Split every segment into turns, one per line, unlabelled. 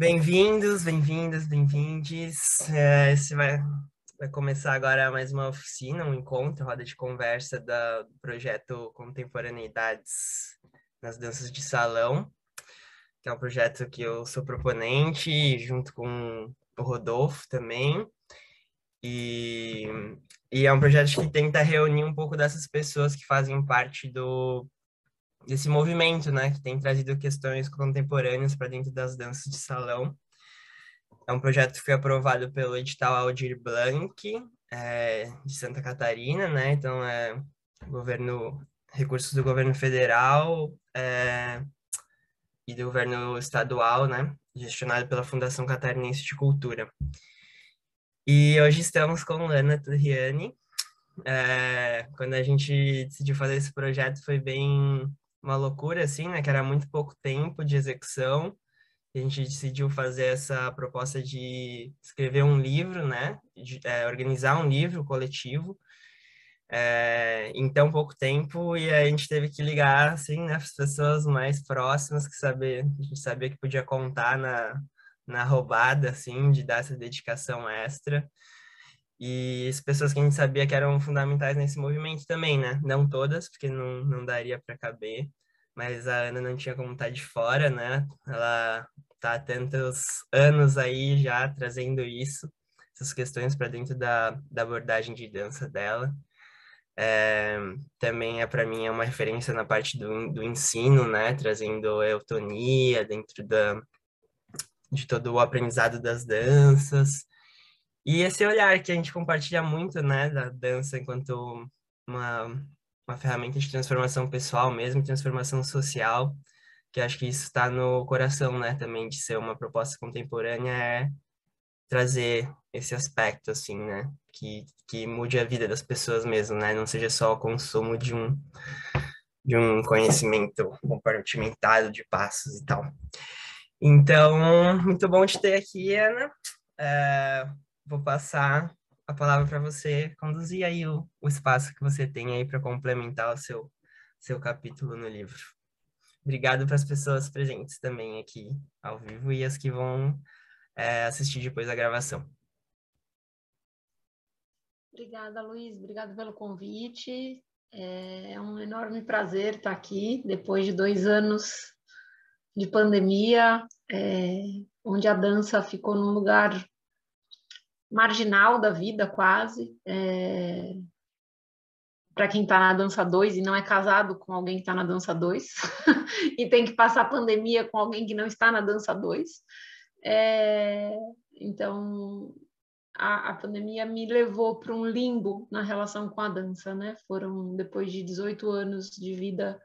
Bem-vindos, bem-vindas, bem-vindes. É, esse vai, vai começar agora mais uma oficina, um encontro, roda de conversa do projeto Contemporaneidades nas Danças de Salão, que é um projeto que eu sou proponente, junto com o Rodolfo também. E, e é um projeto que tenta reunir um pouco dessas pessoas que fazem parte do desse movimento, né, que tem trazido questões contemporâneas para dentro das danças de salão. É um projeto que foi aprovado pelo edital Aldir Blanc, é, de Santa Catarina, né, então é governo, recursos do governo federal é, e do governo estadual, né, gestionado pela Fundação Catarinense de Cultura. E hoje estamos com Lana Turriani. É, quando a gente decidiu fazer esse projeto foi bem uma loucura, assim, né? Que era muito pouco tempo de execução. a gente decidiu fazer essa proposta de escrever um livro, né? De, é, organizar um livro coletivo é, em tão pouco tempo e a gente teve que ligar, assim, né? As pessoas mais próximas que saber, a gente sabia que podia contar na, na roubada, assim, de dar essa dedicação extra e as pessoas que a gente sabia que eram fundamentais nesse movimento também, né? Não todas, porque não, não daria para caber, mas a Ana não tinha como estar tá de fora, né? Ela tá há tantos anos aí já trazendo isso, essas questões para dentro da, da abordagem de dança dela. É, também é para mim é uma referência na parte do, do ensino, né? Trazendo eutonia dentro da, de todo o aprendizado das danças. E esse olhar que a gente compartilha muito, né, da dança enquanto uma, uma ferramenta de transformação pessoal mesmo, transformação social, que acho que isso está no coração, né, também de ser uma proposta contemporânea, é trazer esse aspecto, assim, né, que, que mude a vida das pessoas mesmo, né, não seja só o consumo de um, de um conhecimento compartimentado de passos e tal. Então, muito bom te ter aqui, Ana. É, vou passar a palavra para você conduzir aí o, o espaço que você tem aí para complementar o seu, seu capítulo no livro. Obrigado para as pessoas presentes também aqui ao vivo e as que vão é, assistir depois da gravação.
Obrigada, Luiz. Obrigado pelo convite. É um enorme prazer estar aqui depois de dois anos de pandemia, é, onde a dança ficou num lugar marginal da vida, quase. É... Para quem está na dança 2 e não é casado com alguém que está na dança 2, e tem que passar pandemia com alguém que não está na dança 2. É... Então, a, a, pandemia me levou para um limbo na relação com a dança, né? Foram depois de 18 anos de vida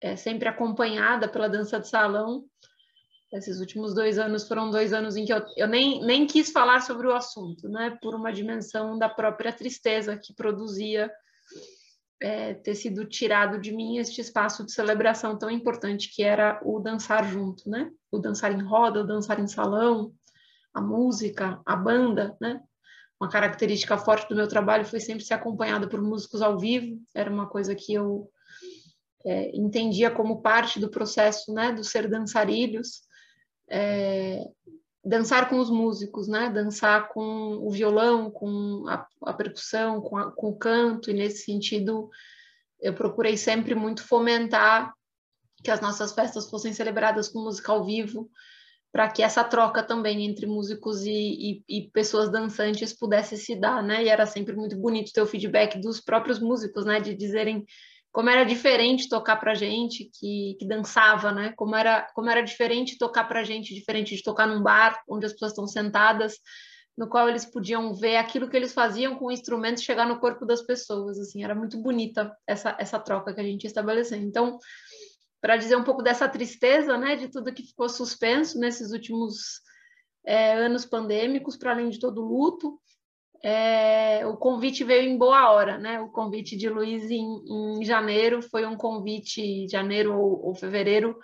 é, sempre acompanhada pela dança de salão, esses últimos dois anos foram dois anos em que eu, eu nem, nem quis falar sobre o assunto, né? Por uma dimensão da própria tristeza que produzia é, ter sido tirado de mim este espaço de celebração tão importante que era o dançar junto, né? O dançar em roda, o dançar em salão, a música, a banda, né? Uma característica forte do meu trabalho foi sempre ser acompanhada por músicos ao vivo, era uma coisa que eu é, entendia como parte do processo, né? Do ser dançarilhos é, dançar com os músicos, né? Dançar com o violão, com a, a percussão, com, a, com o canto, e nesse sentido eu procurei sempre muito fomentar que as nossas festas fossem celebradas com música ao vivo, para que essa troca também entre músicos e, e, e, pessoas dançantes pudesse se dar, né? E era sempre muito bonito ter o feedback dos próprios músicos, né? De dizerem como era diferente tocar para gente que, que dançava, né? Como era, como era diferente tocar para gente, diferente de tocar num bar onde as pessoas estão sentadas, no qual eles podiam ver aquilo que eles faziam com o instrumento chegar no corpo das pessoas. Assim, era muito bonita essa essa troca que a gente estabeleceu. Então, para dizer um pouco dessa tristeza, né, de tudo que ficou suspenso nesses últimos é, anos pandêmicos, para além de todo o luto, é, o convite veio em boa hora, né? O convite de Luiz em, em janeiro foi um convite, janeiro ou, ou fevereiro,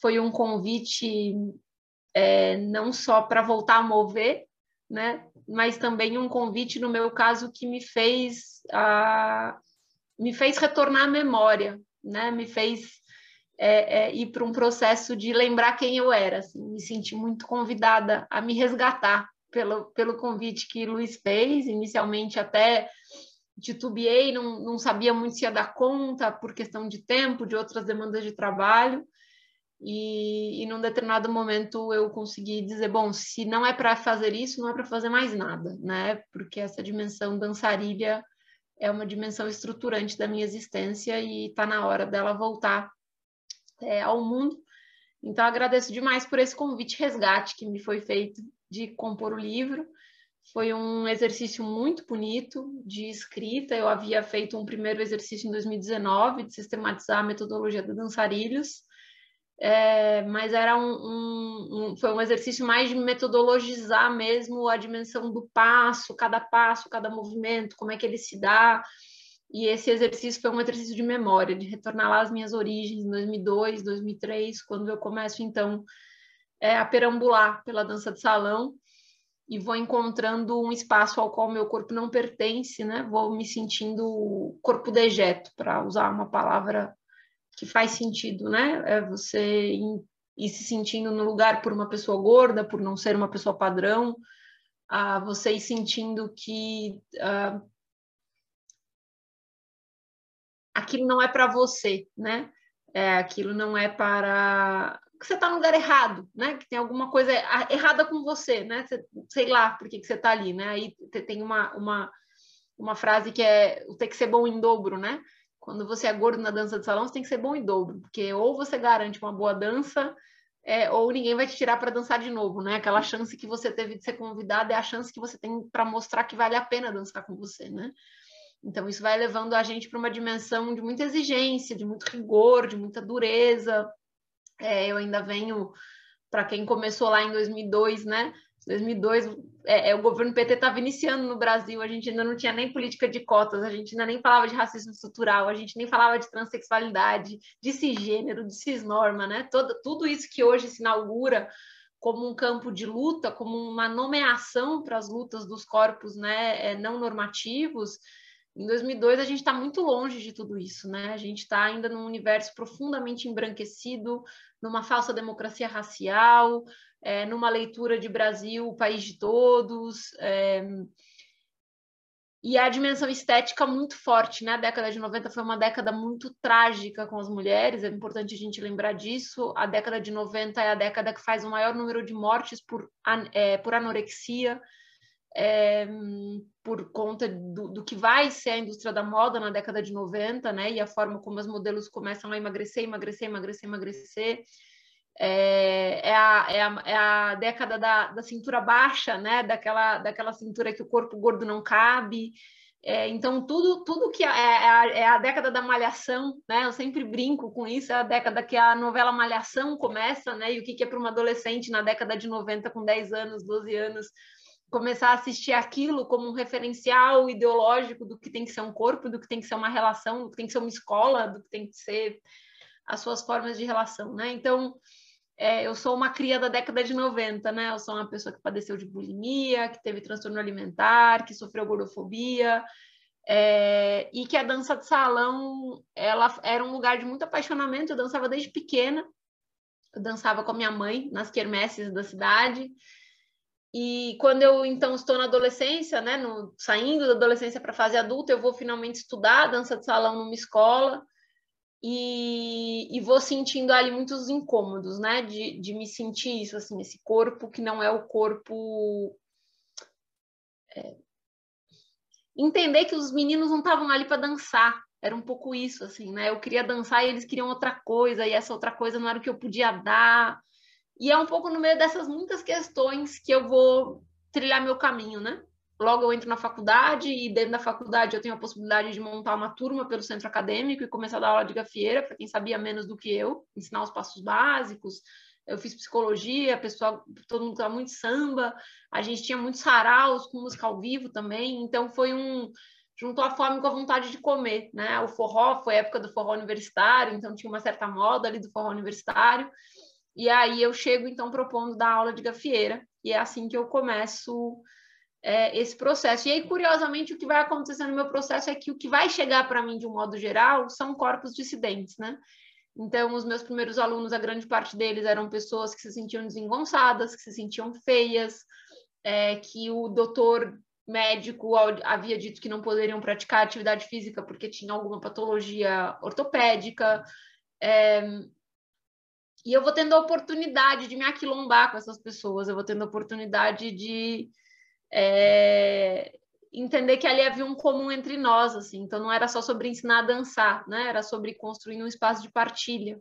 foi um convite é, não só para voltar a mover, né? Mas também um convite, no meu caso, que me fez, a, me fez retornar à memória, né? Me fez é, é, ir para um processo de lembrar quem eu era. Assim, me senti muito convidada a me resgatar pelo, pelo convite que Luiz fez. Inicialmente, até titubeei, não, não sabia muito se ia dar conta por questão de tempo, de outras demandas de trabalho. E, e num determinado momento eu consegui dizer, bom, se não é para fazer isso, não é para fazer mais nada, né? Porque essa dimensão dançarilha é uma dimensão estruturante da minha existência e está na hora dela voltar é, ao mundo. Então agradeço demais por esse convite resgate que me foi feito de compor o livro. Foi um exercício muito bonito de escrita. Eu havia feito um primeiro exercício em 2019 de sistematizar a metodologia do dançarilhos é, mas era um, um, um, foi um exercício mais de metodologizar mesmo a dimensão do passo, cada passo, cada movimento, como é que ele se dá. E esse exercício foi um exercício de memória, de retornar lá às minhas origens, em 2002, 2003, quando eu começo, então, é, a perambular pela dança de salão e vou encontrando um espaço ao qual meu corpo não pertence, né? Vou me sentindo corpo dejeto, para usar uma palavra que faz sentido, né? É você ir, se sentindo no lugar por uma pessoa gorda, por não ser uma pessoa padrão, a você ir sentindo que uh, aquilo não é para você, né? É, aquilo não é para que você está no lugar errado, né? Que tem alguma coisa errada com você, né? Você, sei lá por que, que você está ali, né? Aí tem uma, uma, uma frase que é o ter que ser bom em dobro, né? Quando você é gordo na dança de salão, você tem que ser bom em dobro, porque ou você garante uma boa dança, é, ou ninguém vai te tirar para dançar de novo, né? Aquela chance que você teve de ser convidado é a chance que você tem para mostrar que vale a pena dançar com você, né? Então, isso vai levando a gente para uma dimensão de muita exigência, de muito rigor, de muita dureza. É, eu ainda venho, para quem começou lá em 2002, né? 2002, é, é, o governo PT estava iniciando no Brasil, a gente ainda não tinha nem política de cotas, a gente ainda nem falava de racismo estrutural, a gente nem falava de transexualidade, de cisgênero, de cisnorma, né? Todo, tudo isso que hoje se inaugura como um campo de luta, como uma nomeação para as lutas dos corpos né, é, não normativos, em 2002 a gente está muito longe de tudo isso, né? A gente está ainda num universo profundamente embranquecido, numa falsa democracia racial, é, numa leitura de Brasil, país de todos. É, e a dimensão estética muito forte, né? A década de 90 foi uma década muito trágica com as mulheres, é importante a gente lembrar disso. A década de 90 é a década que faz o maior número de mortes por, é, por anorexia, é, por conta do, do, que vai ser a indústria da moda na década de 90, né? E a forma como os modelos começam a emagrecer, emagrecer, emagrecer, emagrecer é, é, a, é, a, é a década da, da cintura baixa, né? Daquela, daquela cintura que o corpo gordo não cabe. É, então, tudo, tudo que é, é, a, é a década da malhação, né? Eu sempre brinco com isso, é a década que a novela Malhação começa, né? E o que, que é para uma adolescente na década de 90, com 10 anos, 12 anos, começar a assistir aquilo como um referencial ideológico do que tem que ser um corpo, do que tem que ser uma relação, do que tem que ser uma escola, do que tem que ser as suas formas de relação, né? Então, é, eu sou uma cria da década de 90, né? Eu sou uma pessoa que padeceu de bulimia, que teve transtorno alimentar, que sofreu gordofobia, é, e que a dança de salão ela era um lugar de muito apaixonamento. Eu dançava desde pequena, eu dançava com a minha mãe nas quermesses da cidade. E quando eu então estou na adolescência, né, no, saindo da adolescência para a fase adulta, eu vou finalmente estudar dança de salão numa escola e, e, vou sentindo ali muitos incômodos, né? De, de me sentir isso, assim, esse corpo que não é o corpo. É... Entender que os meninos não estavam ali para dançar, era um pouco isso, assim, né? Eu queria dançar e eles queriam outra coisa, e essa outra coisa não era o que eu podia dar. E é um pouco no meio dessas muitas questões que eu vou trilhar meu caminho, né? logo eu entro na faculdade e dentro da faculdade eu tenho a possibilidade de montar uma turma pelo centro acadêmico e começar a dar aula de gafieira para quem sabia menos do que eu, ensinar os passos básicos. Eu fiz psicologia, pessoal, todo mundo estava muito samba, a gente tinha muitos saraus com música ao vivo também, então foi um juntou a fome com a vontade de comer, né? O forró foi a época do forró universitário, então tinha uma certa moda ali do forró universitário. E aí eu chego então propondo dar aula de gafieira, e é assim que eu começo é, esse processo. E aí, curiosamente, o que vai acontecer no meu processo é que o que vai chegar para mim, de um modo geral, são corpos dissidentes, né? Então, os meus primeiros alunos, a grande parte deles eram pessoas que se sentiam desengonçadas, que se sentiam feias, é, que o doutor médico havia dito que não poderiam praticar atividade física porque tinha alguma patologia ortopédica. É, e eu vou tendo a oportunidade de me aquilombar com essas pessoas, eu vou tendo a oportunidade de é, entender que ali havia um comum entre nós, assim. Então não era só sobre ensinar a dançar, né? Era sobre construir um espaço de partilha.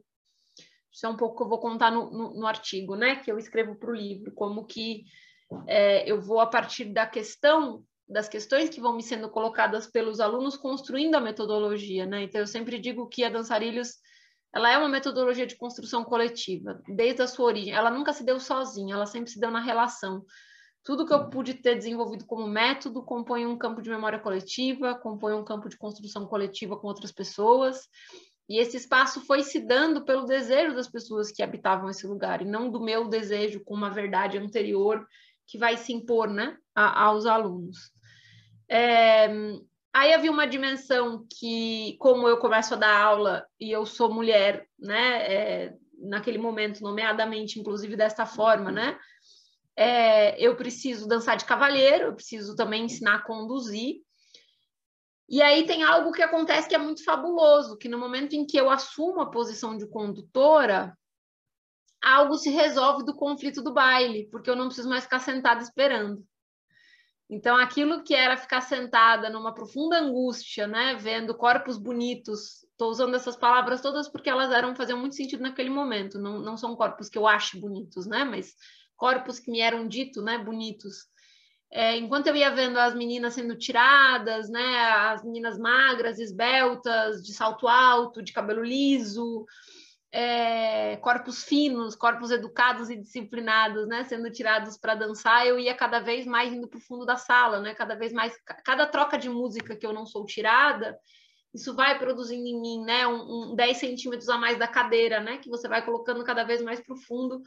Isso é um pouco que eu vou contar no, no, no artigo, né? Que eu escrevo para o livro, como que é, eu vou a partir da questão das questões que vão me sendo colocadas pelos alunos construindo a metodologia, né? Então eu sempre digo que a Dançarilhos ela é uma metodologia de construção coletiva desde a sua origem. Ela nunca se deu sozinha, ela sempre se deu na relação. Tudo que eu pude ter desenvolvido como método compõe um campo de memória coletiva, compõe um campo de construção coletiva com outras pessoas. E esse espaço foi se dando pelo desejo das pessoas que habitavam esse lugar, e não do meu desejo com uma verdade anterior que vai se impor né, a, aos alunos. É, aí havia uma dimensão que, como eu começo a dar aula e eu sou mulher, né, é, naquele momento, nomeadamente, inclusive desta forma, né, é, eu preciso dançar de cavalheiro, eu preciso também ensinar a conduzir. E aí tem algo que acontece que é muito fabuloso, que no momento em que eu assumo a posição de condutora, algo se resolve do conflito do baile, porque eu não preciso mais ficar sentada esperando. Então, aquilo que era ficar sentada numa profunda angústia, né, vendo corpos bonitos, estou usando essas palavras todas porque elas eram faziam muito sentido naquele momento. Não, não são corpos que eu acho bonitos, né, mas corpos que me eram ditos, né, bonitos. É, enquanto eu ia vendo as meninas sendo tiradas, né, as meninas magras, esbeltas, de salto alto, de cabelo liso, é, corpos finos, corpos educados e disciplinados, né, sendo tirados para dançar, eu ia cada vez mais indo para o fundo da sala, né, cada vez mais, cada troca de música que eu não sou tirada, isso vai produzindo em mim, né, um, um 10 centímetros a mais da cadeira, né, que você vai colocando cada vez mais para o fundo,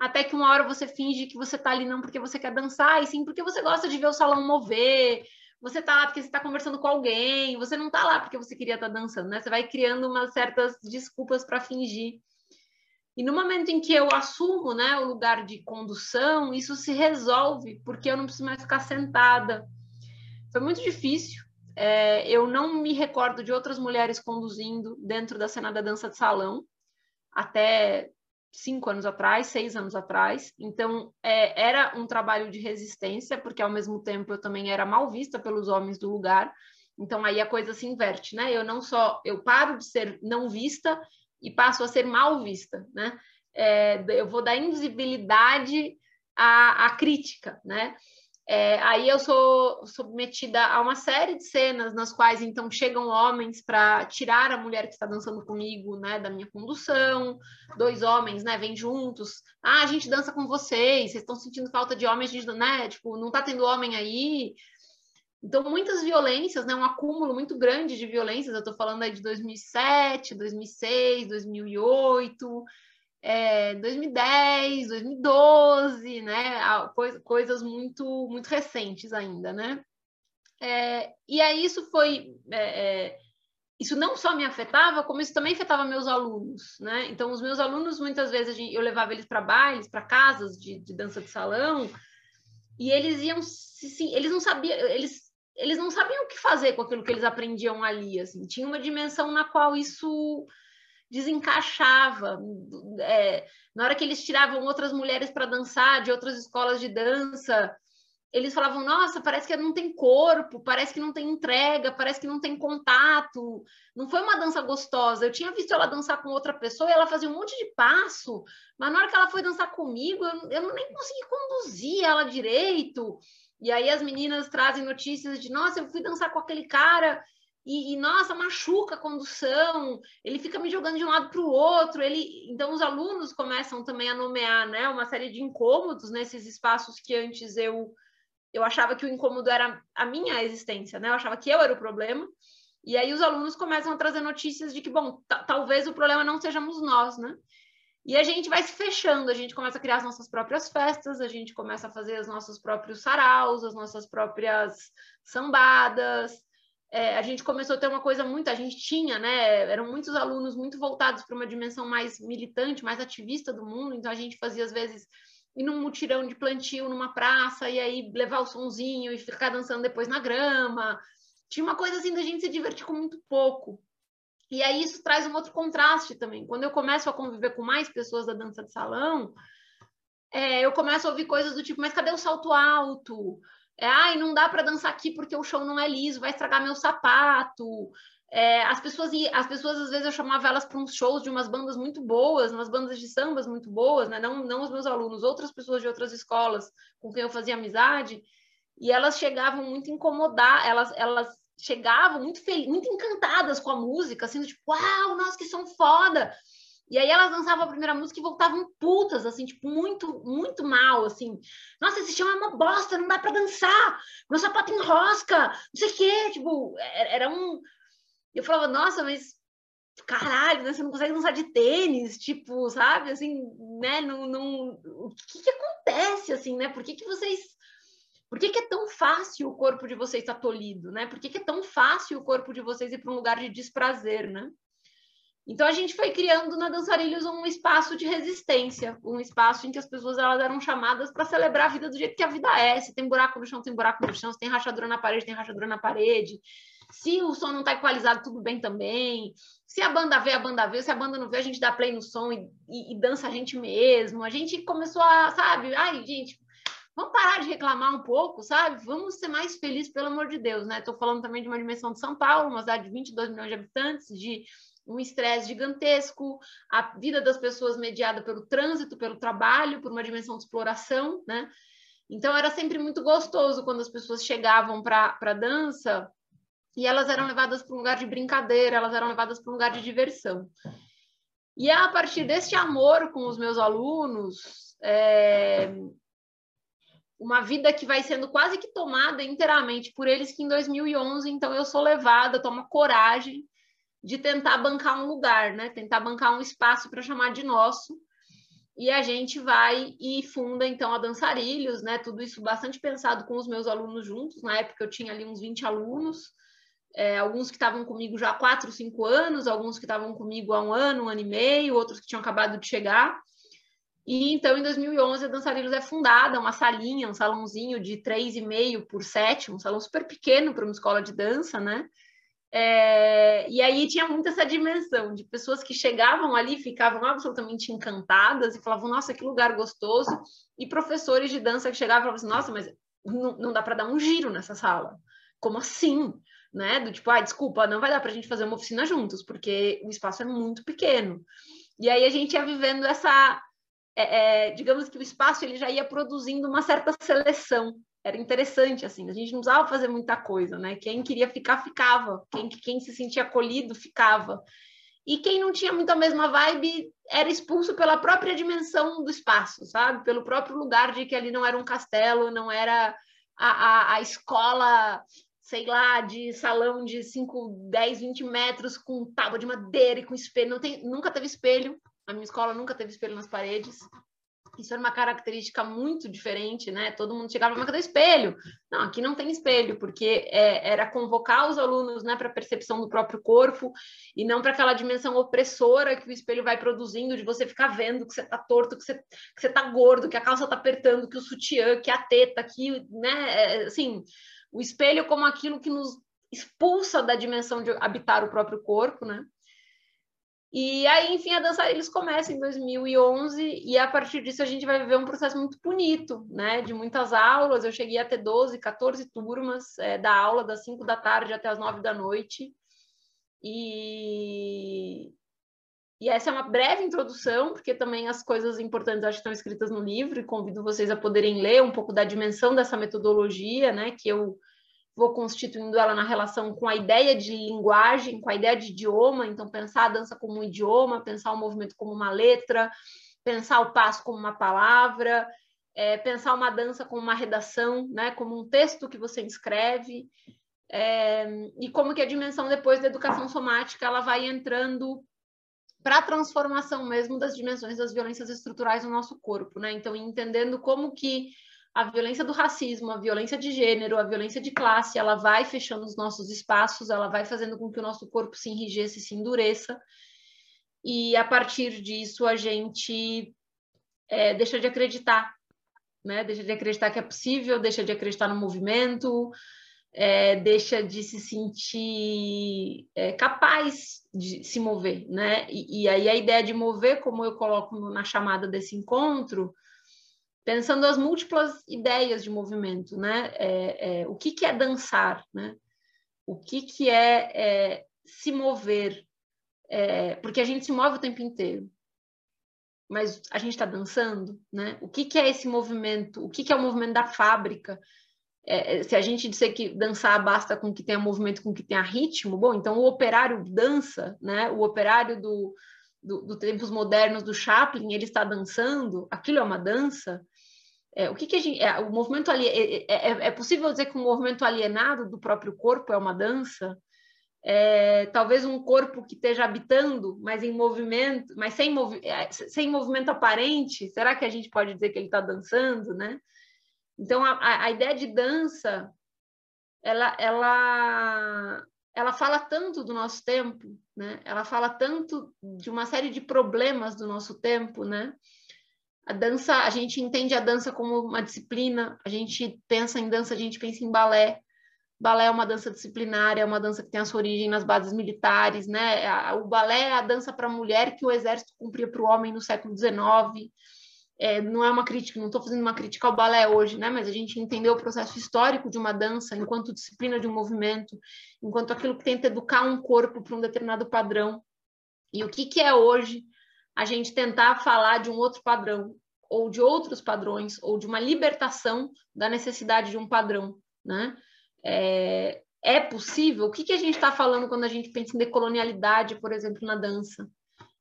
até que uma hora você finge que você está ali não porque você quer dançar, e sim porque você gosta de ver o salão mover, você tá lá porque você está conversando com alguém, você não tá lá porque você queria estar tá dançando, né? Você vai criando umas certas desculpas para fingir. E no momento em que eu assumo, né, o lugar de condução, isso se resolve porque eu não preciso mais ficar sentada. Foi muito difícil. É, eu não me recordo de outras mulheres conduzindo dentro da cena da dança de salão até cinco anos atrás, seis anos atrás. Então, é, era um trabalho de resistência, porque ao mesmo tempo eu também era mal vista pelos homens do lugar. Então, aí a coisa se inverte, né? Eu não só, eu paro de ser não vista e passo a ser mal vista, né? É, eu vou dar invisibilidade à, à crítica, né? É, aí eu sou submetida a uma série de cenas nas quais então chegam homens para tirar a mulher que está dançando comigo, né, da minha condução. Dois homens, né, vêm juntos. Ah, a gente dança com vocês. Vocês estão sentindo falta de homens, né? Tipo, não está tendo homem aí. Então, muitas violências, né? Um acúmulo muito grande de violências. Eu estou falando aí de 2007, 2006, 2008 é, 2010, 2012, né? Coisas muito, muito recentes ainda, né? É, e aí isso foi. É, é, isso não só me afetava, como isso também afetava meus alunos, né? Então, os meus alunos, muitas vezes, eu levava eles para bailes, para casas de, de, dança de salão, e eles iam. Sim, eles não sabiam. Eles, eles não sabiam o que fazer com aquilo que eles aprendiam ali, assim. Tinha uma dimensão na qual isso desencaixava. É, na hora que eles tiravam outras mulheres para dançar de outras escolas de dança, eles falavam: Nossa, parece que não tem corpo, parece que não tem entrega, parece que não tem contato. Não foi uma dança gostosa. Eu tinha visto ela dançar com outra pessoa e ela fazia um monte de passo, mas na hora que ela foi dançar comigo, eu, eu nem consegui conduzir ela direito. E aí as meninas trazem notícias de: Nossa, eu fui dançar com aquele cara e, e, nossa, machuca a condução, ele fica me jogando de um lado para o outro, ele, então os alunos começam também a nomear, né, uma série de incômodos nesses espaços que antes eu eu achava que o incômodo era a minha existência, né? Eu achava que eu era o problema. E aí os alunos começam a trazer notícias de que, bom, talvez o problema não sejamos nós, né? E a gente vai se fechando, a gente começa a criar as nossas próprias festas, a gente começa a fazer os nossos próprios saraus, as nossas próprias sambadas, é, a gente começou a ter uma coisa muito, a gente tinha, né? Eram muitos alunos muito voltados para uma dimensão mais militante, mais ativista do mundo, então a gente fazia às vezes ir num mutirão de plantio numa praça e aí levar o sonzinho e ficar dançando depois na grama. Tinha uma coisa assim da gente se divertir com muito pouco. E aí isso traz um outro contraste também. Quando eu começo a conviver com mais pessoas da dança de salão, é, eu começo a ouvir coisas do tipo, mas cadê o salto alto? É, ai, não dá para dançar aqui porque o chão não é liso, vai estragar meu sapato. É, as pessoas as pessoas às vezes eu chamava elas para uns shows de umas bandas muito boas, umas bandas de sambas muito boas, né? Não, não os meus alunos, outras pessoas de outras escolas com quem eu fazia amizade, e elas chegavam muito incomodar, elas elas chegavam muito fel muito encantadas com a música, assim, tipo, uau, nossa, que som foda! E aí elas dançavam a primeira música e voltavam putas, assim, tipo, muito, muito mal, assim. Nossa, esse chão é uma bosta, não dá para dançar. Meu sapato enrosca, não sei o quê. Tipo, era um... Eu falava, nossa, mas caralho, né? Você não consegue dançar de tênis, tipo, sabe? Assim, né? Não, não... O que que acontece, assim, né? Por que que vocês... Por que, que é tão fácil o corpo de vocês estar tolhido, né? Por que, que é tão fácil o corpo de vocês ir para um lugar de desprazer, né? Então a gente foi criando na Dançarilhos um espaço de resistência, um espaço em que as pessoas elas eram chamadas para celebrar a vida do jeito que a vida é. Se tem buraco no chão, tem buraco no chão. Se tem rachadura na parede, tem rachadura na parede. Se o som não está equalizado, tudo bem também. Se a banda vê, a banda vê. Se a banda não vê, a gente dá play no som e, e, e dança a gente mesmo. A gente começou a, sabe? Ai, gente, vamos parar de reclamar um pouco, sabe? Vamos ser mais felizes, pelo amor de Deus, né? Estou falando também de uma dimensão de São Paulo, uma cidade de 22 milhões de habitantes, de um estresse gigantesco, a vida das pessoas mediada pelo trânsito, pelo trabalho, por uma dimensão de exploração, né? Então era sempre muito gostoso quando as pessoas chegavam para a dança e elas eram levadas para um lugar de brincadeira, elas eram levadas para um lugar de diversão. E é a partir deste amor com os meus alunos, é, uma vida que vai sendo quase que tomada inteiramente por eles, que em 2011, então eu sou levada, tomo coragem de tentar bancar um lugar, né? Tentar bancar um espaço para chamar de nosso. E a gente vai e funda então a Dançarilhos, né? Tudo isso bastante pensado com os meus alunos juntos. Na época eu tinha ali uns 20 alunos, é, alguns que estavam comigo já há 4, 5 anos, alguns que estavam comigo há um ano, um ano e meio, outros que tinham acabado de chegar. E então, em 2011, a Dançarilhos é fundada, uma salinha, um salãozinho de 3,5 por 7, um salão super pequeno para uma escola de dança, né? É, e aí tinha muito essa dimensão de pessoas que chegavam ali, ficavam absolutamente encantadas e falavam, nossa, que lugar gostoso. E professores de dança que chegavam e falavam assim, nossa, mas não, não dá para dar um giro nessa sala. Como assim? Né? Do tipo, ah, desculpa, não vai dar para a gente fazer uma oficina juntos, porque o espaço é muito pequeno. E aí a gente ia vivendo essa, é, é, digamos que o espaço ele já ia produzindo uma certa seleção era interessante, assim, a gente não precisava fazer muita coisa, né? Quem queria ficar, ficava. Quem, quem se sentia acolhido, ficava. E quem não tinha muito a mesma vibe era expulso pela própria dimensão do espaço, sabe? Pelo próprio lugar de que ali não era um castelo, não era a, a, a escola, sei lá, de salão de 5, 10, 20 metros com tábua de madeira e com espelho. Não tem, nunca teve espelho. A minha escola nunca teve espelho nas paredes. Isso era uma característica muito diferente, né? Todo mundo chegava para cadê espelho? Não, aqui não tem espelho, porque é, era convocar os alunos né, para a percepção do próprio corpo e não para aquela dimensão opressora que o espelho vai produzindo, de você ficar vendo que você está torto, que você, que tá gordo, que a calça está apertando, que o sutiã, que a teta, que, né? É, assim, o espelho como aquilo que nos expulsa da dimensão de habitar o próprio corpo, né? E aí, enfim, a dançar eles começam em 2011 e a partir disso a gente vai viver um processo muito bonito, né? De muitas aulas. Eu cheguei a ter 12, 14 turmas é, da aula das 5 da tarde até as 9 da noite. E... e essa é uma breve introdução, porque também as coisas importantes acho que estão escritas no livro e convido vocês a poderem ler um pouco da dimensão dessa metodologia, né? Que eu vou constituindo ela na relação com a ideia de linguagem, com a ideia de idioma, então pensar a dança como um idioma, pensar o movimento como uma letra, pensar o passo como uma palavra, é, pensar uma dança como uma redação, né, como um texto que você escreve, é, e como que a dimensão depois da educação somática ela vai entrando para a transformação mesmo das dimensões das violências estruturais no nosso corpo, né? Então, entendendo como que a violência do racismo, a violência de gênero, a violência de classe, ela vai fechando os nossos espaços, ela vai fazendo com que o nosso corpo se enrijeça e se endureça. E a partir disso a gente é, deixa de acreditar, né? Deixa de acreditar que é possível, deixa de acreditar no movimento, é, deixa de se sentir é, capaz de se mover, né? E, e, aí a ideia de mover, como eu coloco na chamada desse encontro, pensando as múltiplas ideias de movimento, né? É, é, o que, que é dançar, né? O que, que é, é se mover? É, porque a gente se move o tempo inteiro. Mas a gente está dançando, né? O que, que é esse movimento? O que, que é o movimento da fábrica? É, se a gente disser que dançar basta com que tenha movimento, com que tenha ritmo, bom, então o operário dança, né? O operário do, do, do tempos modernos do Chaplin, ele está dançando, aquilo é uma dança, é, o que, que a gente. É, o movimento ali. É, é, é, possível dizer que um movimento alienado do próprio corpo é uma dança? É, talvez um corpo que esteja habitando, mas em movimento, mas sem, movi é, sem movimento aparente, será que a gente pode dizer que ele está dançando, né? Então, a, a ideia de dança, ela, ela, ela fala tanto do nosso tempo, né? Ela fala tanto de uma série de problemas do nosso tempo, né? A dança, a gente entende a dança como uma disciplina, a gente pensa em dança, a gente pensa em balé. Balé é uma dança disciplinária, é uma dança que tem a sua origem nas bases militares, né? O balé é a dança para a mulher que o exército cumpria para o homem no século XIX. É, não é uma crítica, não estou fazendo uma crítica ao balé hoje, né? Mas a gente entendeu o processo histórico de uma dança enquanto disciplina de um movimento, enquanto aquilo que tenta educar um corpo para um determinado padrão. E o que, que é hoje a gente tentar falar de um outro padrão, ou de outros padrões, ou de uma libertação da necessidade de um padrão, né? É, é possível? O que, que a gente está falando quando a gente pensa em decolonialidade, por exemplo, na dança?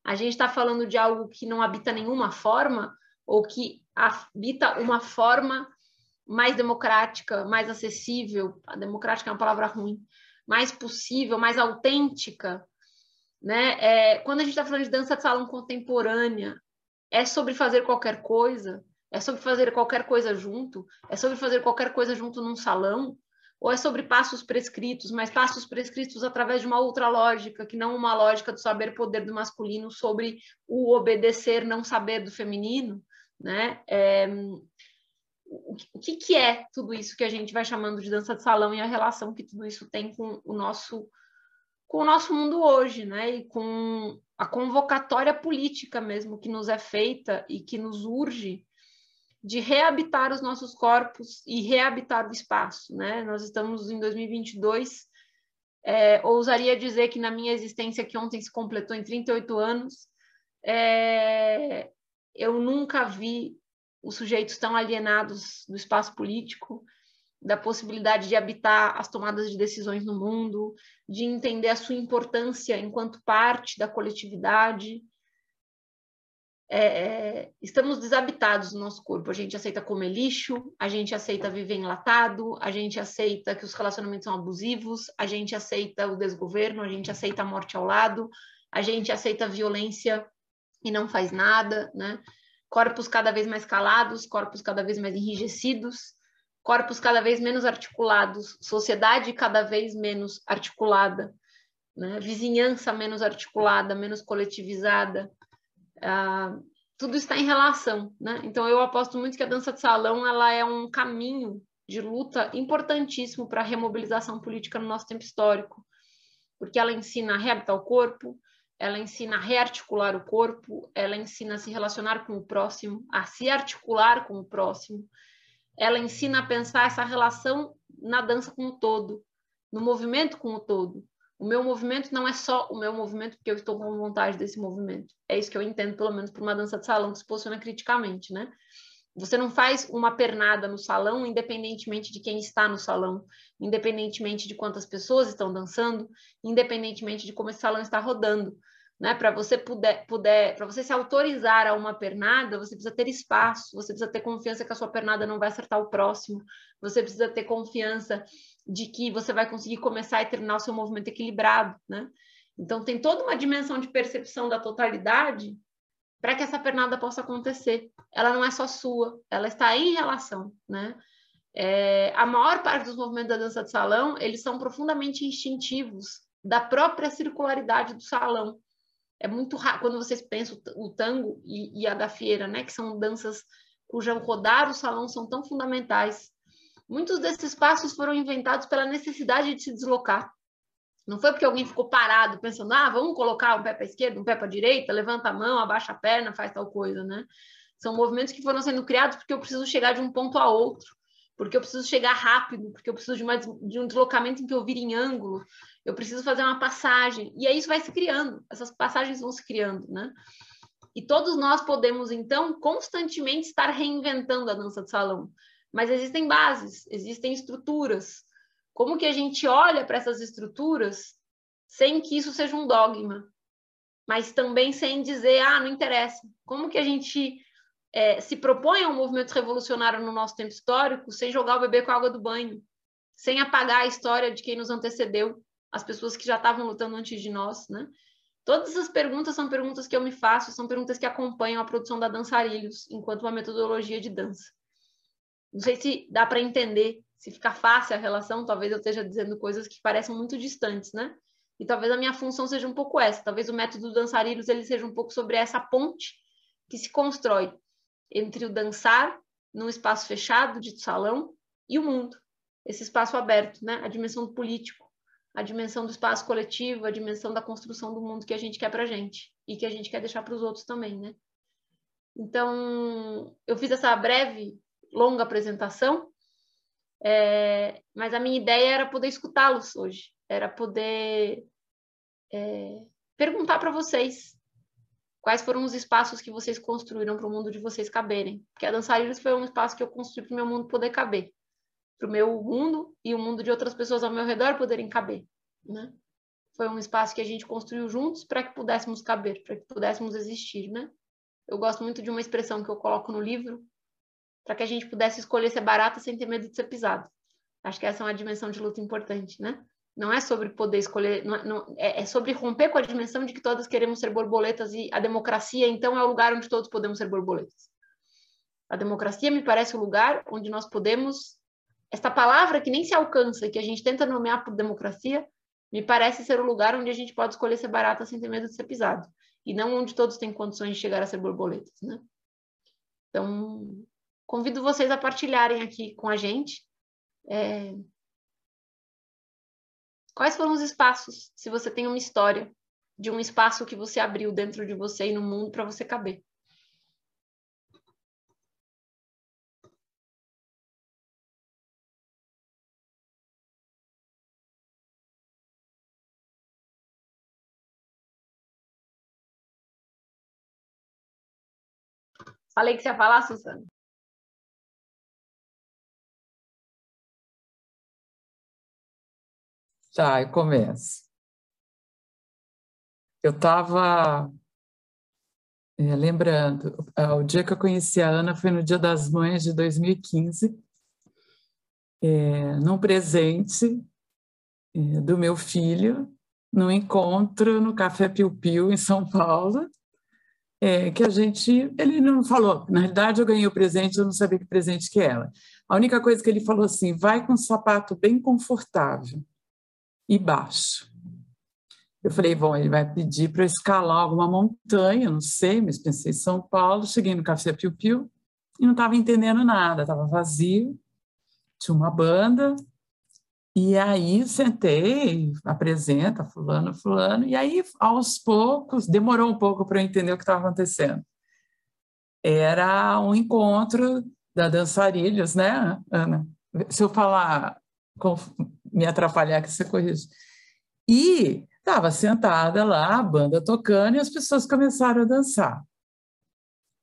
A gente está falando de algo que não habita nenhuma forma, ou que habita uma forma mais democrática, mais acessível, a democrática é uma palavra ruim, mais possível, mais autêntica, né? É, quando a gente está falando de dança de salão contemporânea, é sobre fazer qualquer coisa? É sobre fazer qualquer coisa junto? É sobre fazer qualquer coisa junto num salão? Ou é sobre passos prescritos, mas passos prescritos através de uma outra lógica, que não uma lógica do saber poder do masculino sobre o obedecer, não saber do feminino? Né? É, o que, que é tudo isso que a gente vai chamando de dança de salão e a relação que tudo isso tem com o nosso com o nosso mundo hoje, né? E com a convocatória política mesmo que nos é feita e que nos urge de reabitar os nossos corpos e reabitar o espaço, né? Nós estamos em 2022, é, ousaria dizer que na minha existência, que ontem se completou em 38 anos, é, eu nunca vi os sujeitos tão alienados do espaço político, da possibilidade de habitar as tomadas de decisões no mundo, de entender a sua importância enquanto parte da coletividade. É, é, estamos desabitados no nosso corpo. A gente aceita comer lixo, a gente aceita viver enlatado, a gente aceita que os relacionamentos são abusivos, a gente aceita o desgoverno, a gente aceita a morte ao lado, a gente aceita a violência e não faz nada, né? Corpos cada vez mais calados, corpos cada vez mais enrijecidos, corpos cada vez menos articulados, sociedade cada vez menos articulada, né? vizinhança menos articulada, menos coletivizada. Ah, tudo está em relação, né? Então eu aposto muito que a dança de salão ela é um caminho de luta importantíssimo para a remobilização política no nosso tempo histórico, porque ela ensina a reabitar o corpo, ela ensina a rearticular o corpo, ela ensina a se relacionar com o próximo, a se articular com o próximo, ela ensina a pensar essa relação na dança com o todo, no movimento com o todo. O meu movimento não é só o meu movimento porque eu estou com vontade desse movimento. É isso que eu entendo, pelo menos, por uma dança de salão que se posiciona criticamente, né? Você não faz uma pernada no salão independentemente de quem está no salão, independentemente de quantas pessoas estão dançando, independentemente de como esse salão está rodando né? Para você puder, puder para você se autorizar a uma pernada, você precisa ter espaço, você precisa ter confiança que a sua pernada não vai acertar o próximo, você precisa ter confiança de que você vai conseguir começar e terminar o seu movimento equilibrado, né? Então tem toda uma dimensão de percepção da totalidade para que essa pernada possa acontecer. Ela não é só sua, ela está em relação, né? É, a maior parte dos movimentos da dança de salão, eles são profundamente instintivos da própria circularidade do salão. É muito raro, quando vocês pensam o tango e, e a gafieira, né, que são danças cujo rodar o salão são tão fundamentais. Muitos desses passos foram inventados pela necessidade de se deslocar. Não foi porque alguém ficou parado pensando, ah, vamos colocar um pé para a esquerda, um pé para a direita, levanta a mão, abaixa a perna, faz tal coisa, né? São movimentos que foram sendo criados porque eu preciso chegar de um ponto a outro porque eu preciso chegar rápido, porque eu preciso de, uma, de um deslocamento em que eu vire em ângulo, eu preciso fazer uma passagem, e aí isso vai se criando, essas passagens vão se criando, né? E todos nós podemos, então, constantemente estar reinventando a dança de salão. Mas existem bases, existem estruturas. Como que a gente olha para essas estruturas sem que isso seja um dogma? Mas também sem dizer, ah, não interessa. Como que a gente é, se propõe a um movimento revolucionário no nosso tempo histórico sem jogar o bebê com a água do banho, sem apagar a história de quem nos antecedeu, as pessoas que já estavam lutando antes de nós, né? Todas essas perguntas são perguntas que eu me faço, são perguntas que acompanham a produção da Dançarilhos enquanto uma metodologia de dança. Não sei se dá para entender, se fica fácil a relação, talvez eu esteja dizendo coisas que parecem muito distantes, né? E talvez a minha função seja um pouco essa, talvez o método Dançarilhos ele seja um pouco sobre essa ponte que se constrói entre o dançar num espaço fechado de salão e o mundo, esse espaço aberto, né? A dimensão do político, a dimensão do espaço coletivo, a dimensão da construção do mundo que a gente quer para a gente e que a gente quer deixar para os outros também, né? Então, eu fiz essa breve, longa apresentação, é, mas a minha ideia era poder escutá-los hoje, era poder é, perguntar para vocês quais foram os espaços que vocês construíram para o mundo de vocês caberem. Porque a Dançarinos foi um espaço que eu construí para o meu mundo poder caber. Para o meu mundo e o mundo de outras pessoas ao meu redor poderem caber. Né? Foi um espaço que a gente construiu juntos para que pudéssemos caber, para que pudéssemos existir. Né? Eu gosto muito de uma expressão que eu coloco no livro, para que a gente pudesse escolher ser barata sem ter medo de ser pisado. Acho que essa é uma dimensão de luta importante, né? Não é sobre poder escolher, não, é, não, é, é, sobre romper com a dimensão de que todas queremos ser borboletas e a democracia, então, é o lugar onde todos podemos ser borboletas. A democracia me parece o lugar onde nós podemos. Esta palavra que nem se alcança, que a gente tenta nomear por democracia, me parece ser o lugar onde a gente pode escolher ser barata sem ter medo de ser pisado. E não onde todos têm condições de chegar a ser borboletas, né? Então, convido vocês a partilharem aqui com a gente. É, Quais foram os espaços, se você tem uma história de um espaço que você abriu dentro de você e no mundo para você caber? Falei que você ia falar, Suzana?
Tá, eu começo. Eu estava é, lembrando, o dia que eu conheci a Ana foi no Dia das Mães de 2015, é, num presente é, do meu filho, num encontro no Café Piu Piu, em São Paulo, é, que a gente. Ele não falou, na realidade eu ganhei o presente, eu não sabia que presente que era. A única coisa que ele falou assim: vai com um sapato bem confortável e baixo. Eu falei, bom, ele vai pedir para escalar alguma montanha, não sei, mas pensei em São Paulo, cheguei no Café Piu Piu e não estava entendendo nada, estava vazio, tinha uma banda, e aí sentei, apresenta fulano, fulano, e aí aos poucos, demorou um pouco para eu entender o que estava acontecendo. Era um encontro da dançarilhas, né, Ana? Se eu falar me atrapalhar que você corrige. E estava sentada lá, a banda tocando, e as pessoas começaram a dançar.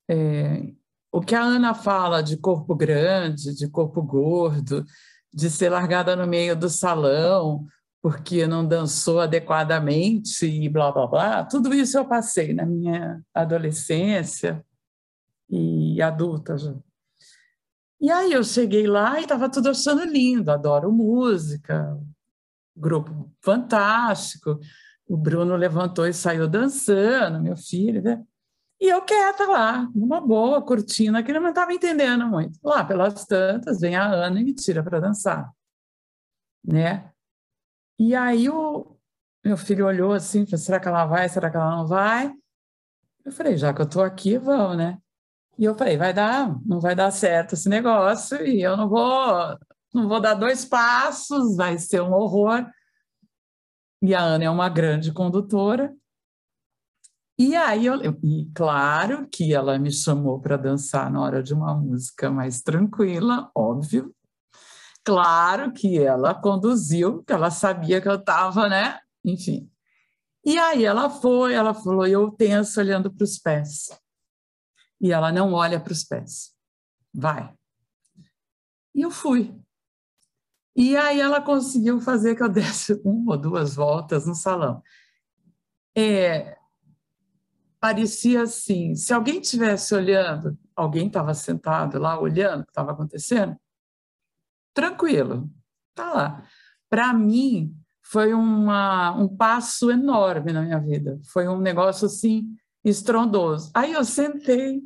É, o que a Ana fala de corpo grande, de corpo gordo, de ser largada no meio do salão porque não dançou adequadamente e blá blá blá, tudo isso eu passei na minha adolescência e adulta já. E aí eu cheguei lá e estava tudo achando lindo, adoro música, grupo fantástico. O Bruno levantou e saiu dançando, meu filho, né? E eu quieta lá, numa boa, curtindo que não estava entendendo muito. Lá pelas tantas, vem a Ana e me tira para dançar, né? E aí o meu filho olhou assim, será que ela vai, será que ela não vai? Eu falei, já que eu estou aqui, vamos, né? E eu falei, vai dar, não vai dar certo esse negócio e eu não vou, não vou dar dois passos, vai ser um horror. E a Ana é uma grande condutora. E aí, eu, e claro que ela me chamou para dançar na hora de uma música mais tranquila, óbvio. Claro que ela conduziu, que ela sabia que eu estava, né? Enfim. E aí ela foi, ela falou, eu tenso olhando para os pés e ela não olha para os pés. Vai. E eu fui. E aí ela conseguiu fazer que eu desse uma ou duas voltas no salão. É, parecia assim, se alguém estivesse olhando, alguém estava sentado lá olhando o que estava acontecendo, tranquilo, tá lá. Para mim, foi uma, um passo enorme na minha vida. Foi um negócio assim estrondoso. Aí eu sentei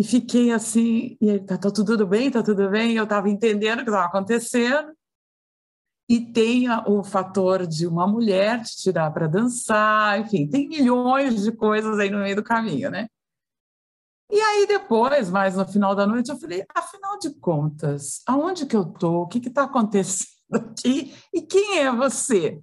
e fiquei assim, e aí, tá, tá tudo bem, tá tudo bem, eu estava entendendo o que estava acontecendo. E tem o fator de uma mulher te tirar para dançar, enfim, tem milhões de coisas aí no meio do caminho, né? E aí depois, mais no final da noite, eu falei, afinal de contas, aonde que eu tô? O que está acontecendo aqui? E quem é você?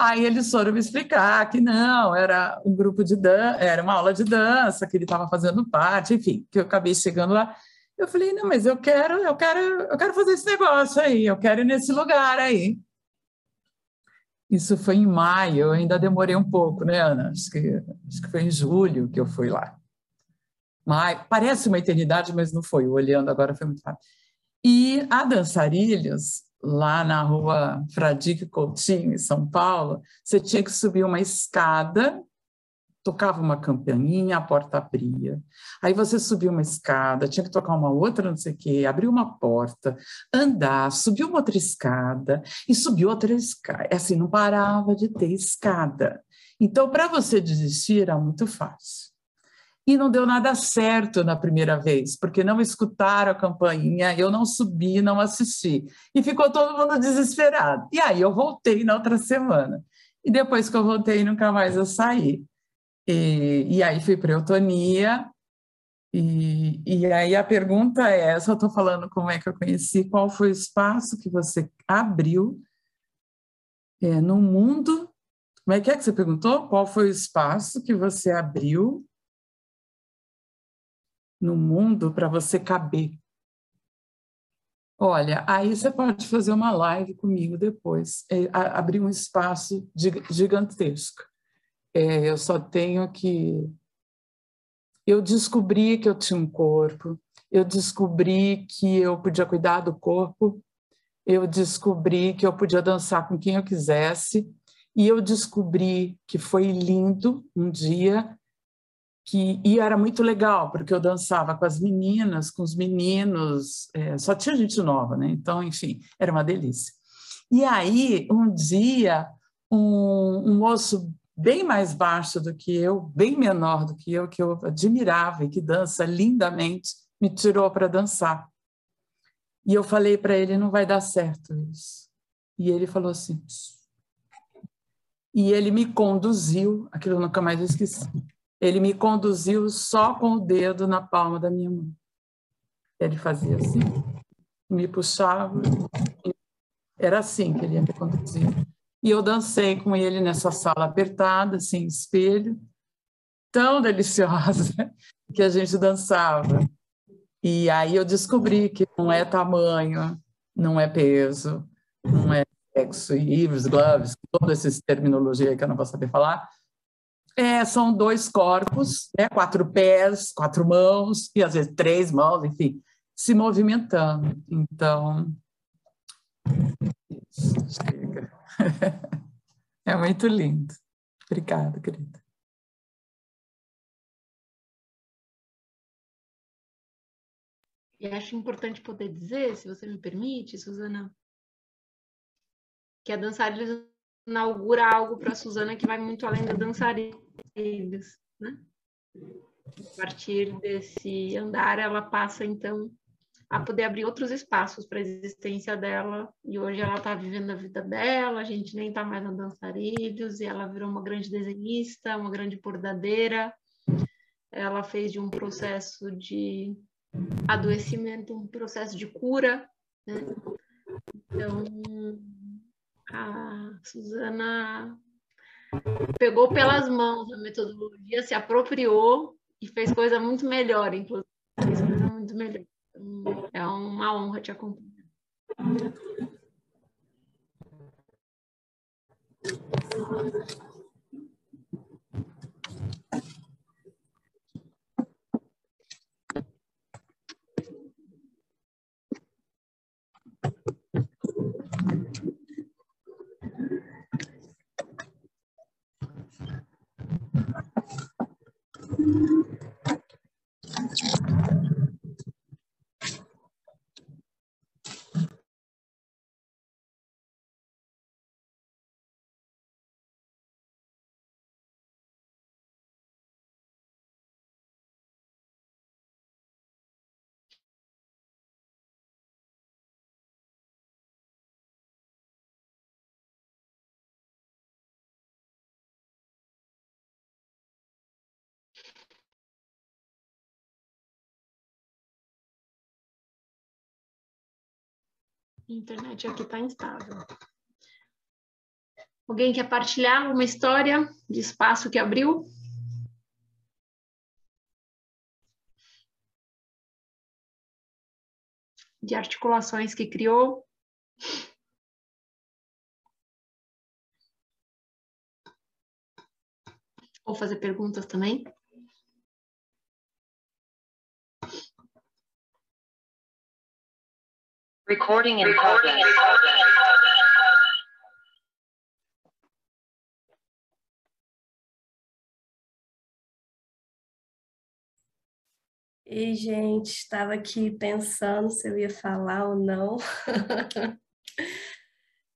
Aí eles foram me explicar que não, era um grupo de dança, era uma aula de dança que ele estava fazendo parte, enfim, que eu acabei chegando lá. Eu falei, não, mas eu quero, eu quero, eu quero fazer esse negócio aí, eu quero ir nesse lugar aí. Isso foi em maio, eu ainda demorei um pouco, né, Ana? Acho que, acho que foi em julho que eu fui lá. Maio, parece uma eternidade, mas não foi. Olhando agora foi muito rápido. E a Dançarilhos, lá na rua Fradique Coutinho, em São Paulo, você tinha que subir uma escada, tocava uma campainha, a porta abria. Aí você subia uma escada, tinha que tocar uma outra, não sei o quê, abrir uma porta, andar, subir uma outra escada e subir outra escada. É assim, não parava de ter escada. Então, para você desistir era muito fácil. E não deu nada certo na primeira vez, porque não escutaram a campainha, eu não subi, não assisti. E ficou todo mundo desesperado. E aí eu voltei na outra semana. E depois que eu voltei, nunca mais eu saí. E, e aí fui para eutonia. E, e aí a pergunta é: eu estou falando como é que eu conheci, qual foi o espaço que você abriu é, no mundo? Como é que é que você perguntou? Qual foi o espaço que você abriu no mundo para você caber. Olha, aí você pode fazer uma live comigo depois, é, abrir um espaço gigantesco. É, eu só tenho que. Eu descobri que eu tinha um corpo, eu descobri que eu podia cuidar do corpo, eu descobri que eu podia dançar com quem eu quisesse, e eu descobri que foi lindo um dia que e era muito legal porque eu dançava com as meninas, com os meninos, é, só tinha gente nova, né? Então, enfim, era uma delícia. E aí, um dia, um, um moço bem mais baixo do que eu, bem menor do que eu, que eu admirava e que dança lindamente, me tirou para dançar. E eu falei para ele: não vai dar certo isso. E ele falou assim. E ele me conduziu, aquilo eu nunca mais esqueci ele me conduziu só com o dedo na palma da minha mão. Ele fazia assim, me puxava. Era assim que ele ia me conduzir. E eu dancei com ele nessa sala apertada, sem espelho, tão deliciosa que a gente dançava. E aí eu descobri que não é tamanho, não é peso, não é sexo, Yves, gloves, toda essa terminologia que eu não vou saber falar, é, são dois corpos, né, quatro pés, quatro mãos, e às vezes três mãos, enfim, se movimentando. Então, chega. É muito lindo. Obrigada, querida.
E acho importante poder dizer, se você me permite, Suzana, que a dançarina inaugura algo para a Suzana que vai muito além da dançarinas, né? A partir desse andar, ela passa então a poder abrir outros espaços para a existência dela. E hoje ela está vivendo a vida dela, a gente nem está mais na dançarilhos, e ela virou uma grande desenhista, uma grande bordadeira. Ela fez de um processo de adoecimento um processo de cura. Né? Então, a Suzana pegou pelas mãos a metodologia, se apropriou e fez coisa muito melhor, inclusive. Fez coisa muito melhor. É uma honra te acompanhar. Mm-hmm. A internet aqui está instável. Alguém quer partilhar uma história de espaço que abriu? De articulações que criou? Ou fazer perguntas também? Recording in progress.
E, gente, estava aqui pensando se eu ia falar ou não.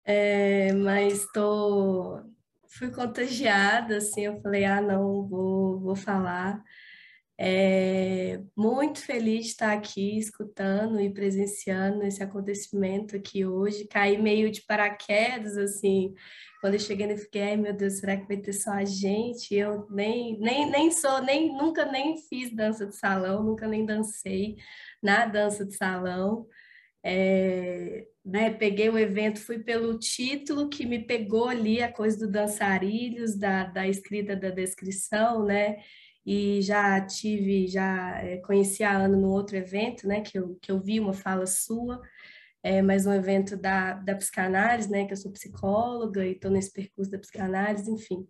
é, mas tô, fui contagiada, assim, eu falei, ah, não, vou, vou falar. É, muito feliz de estar aqui escutando e presenciando esse acontecimento aqui hoje. Caí meio de paraquedas, assim, quando eu cheguei, eu fiquei, ai meu Deus, será que vai ter só a gente? Eu nem, nem, nem sou, nem, nunca nem fiz dança de salão, nunca nem dancei na dança de salão. É, né, peguei o evento, fui pelo título que me pegou ali, a coisa do dançarilhos, da, da escrita da descrição, né? E já tive, já é, conheci a Ana num outro evento, né, que eu, que eu vi uma fala sua, é, mas um evento da, da psicanálise, né, que eu sou psicóloga e estou nesse percurso da psicanálise, enfim.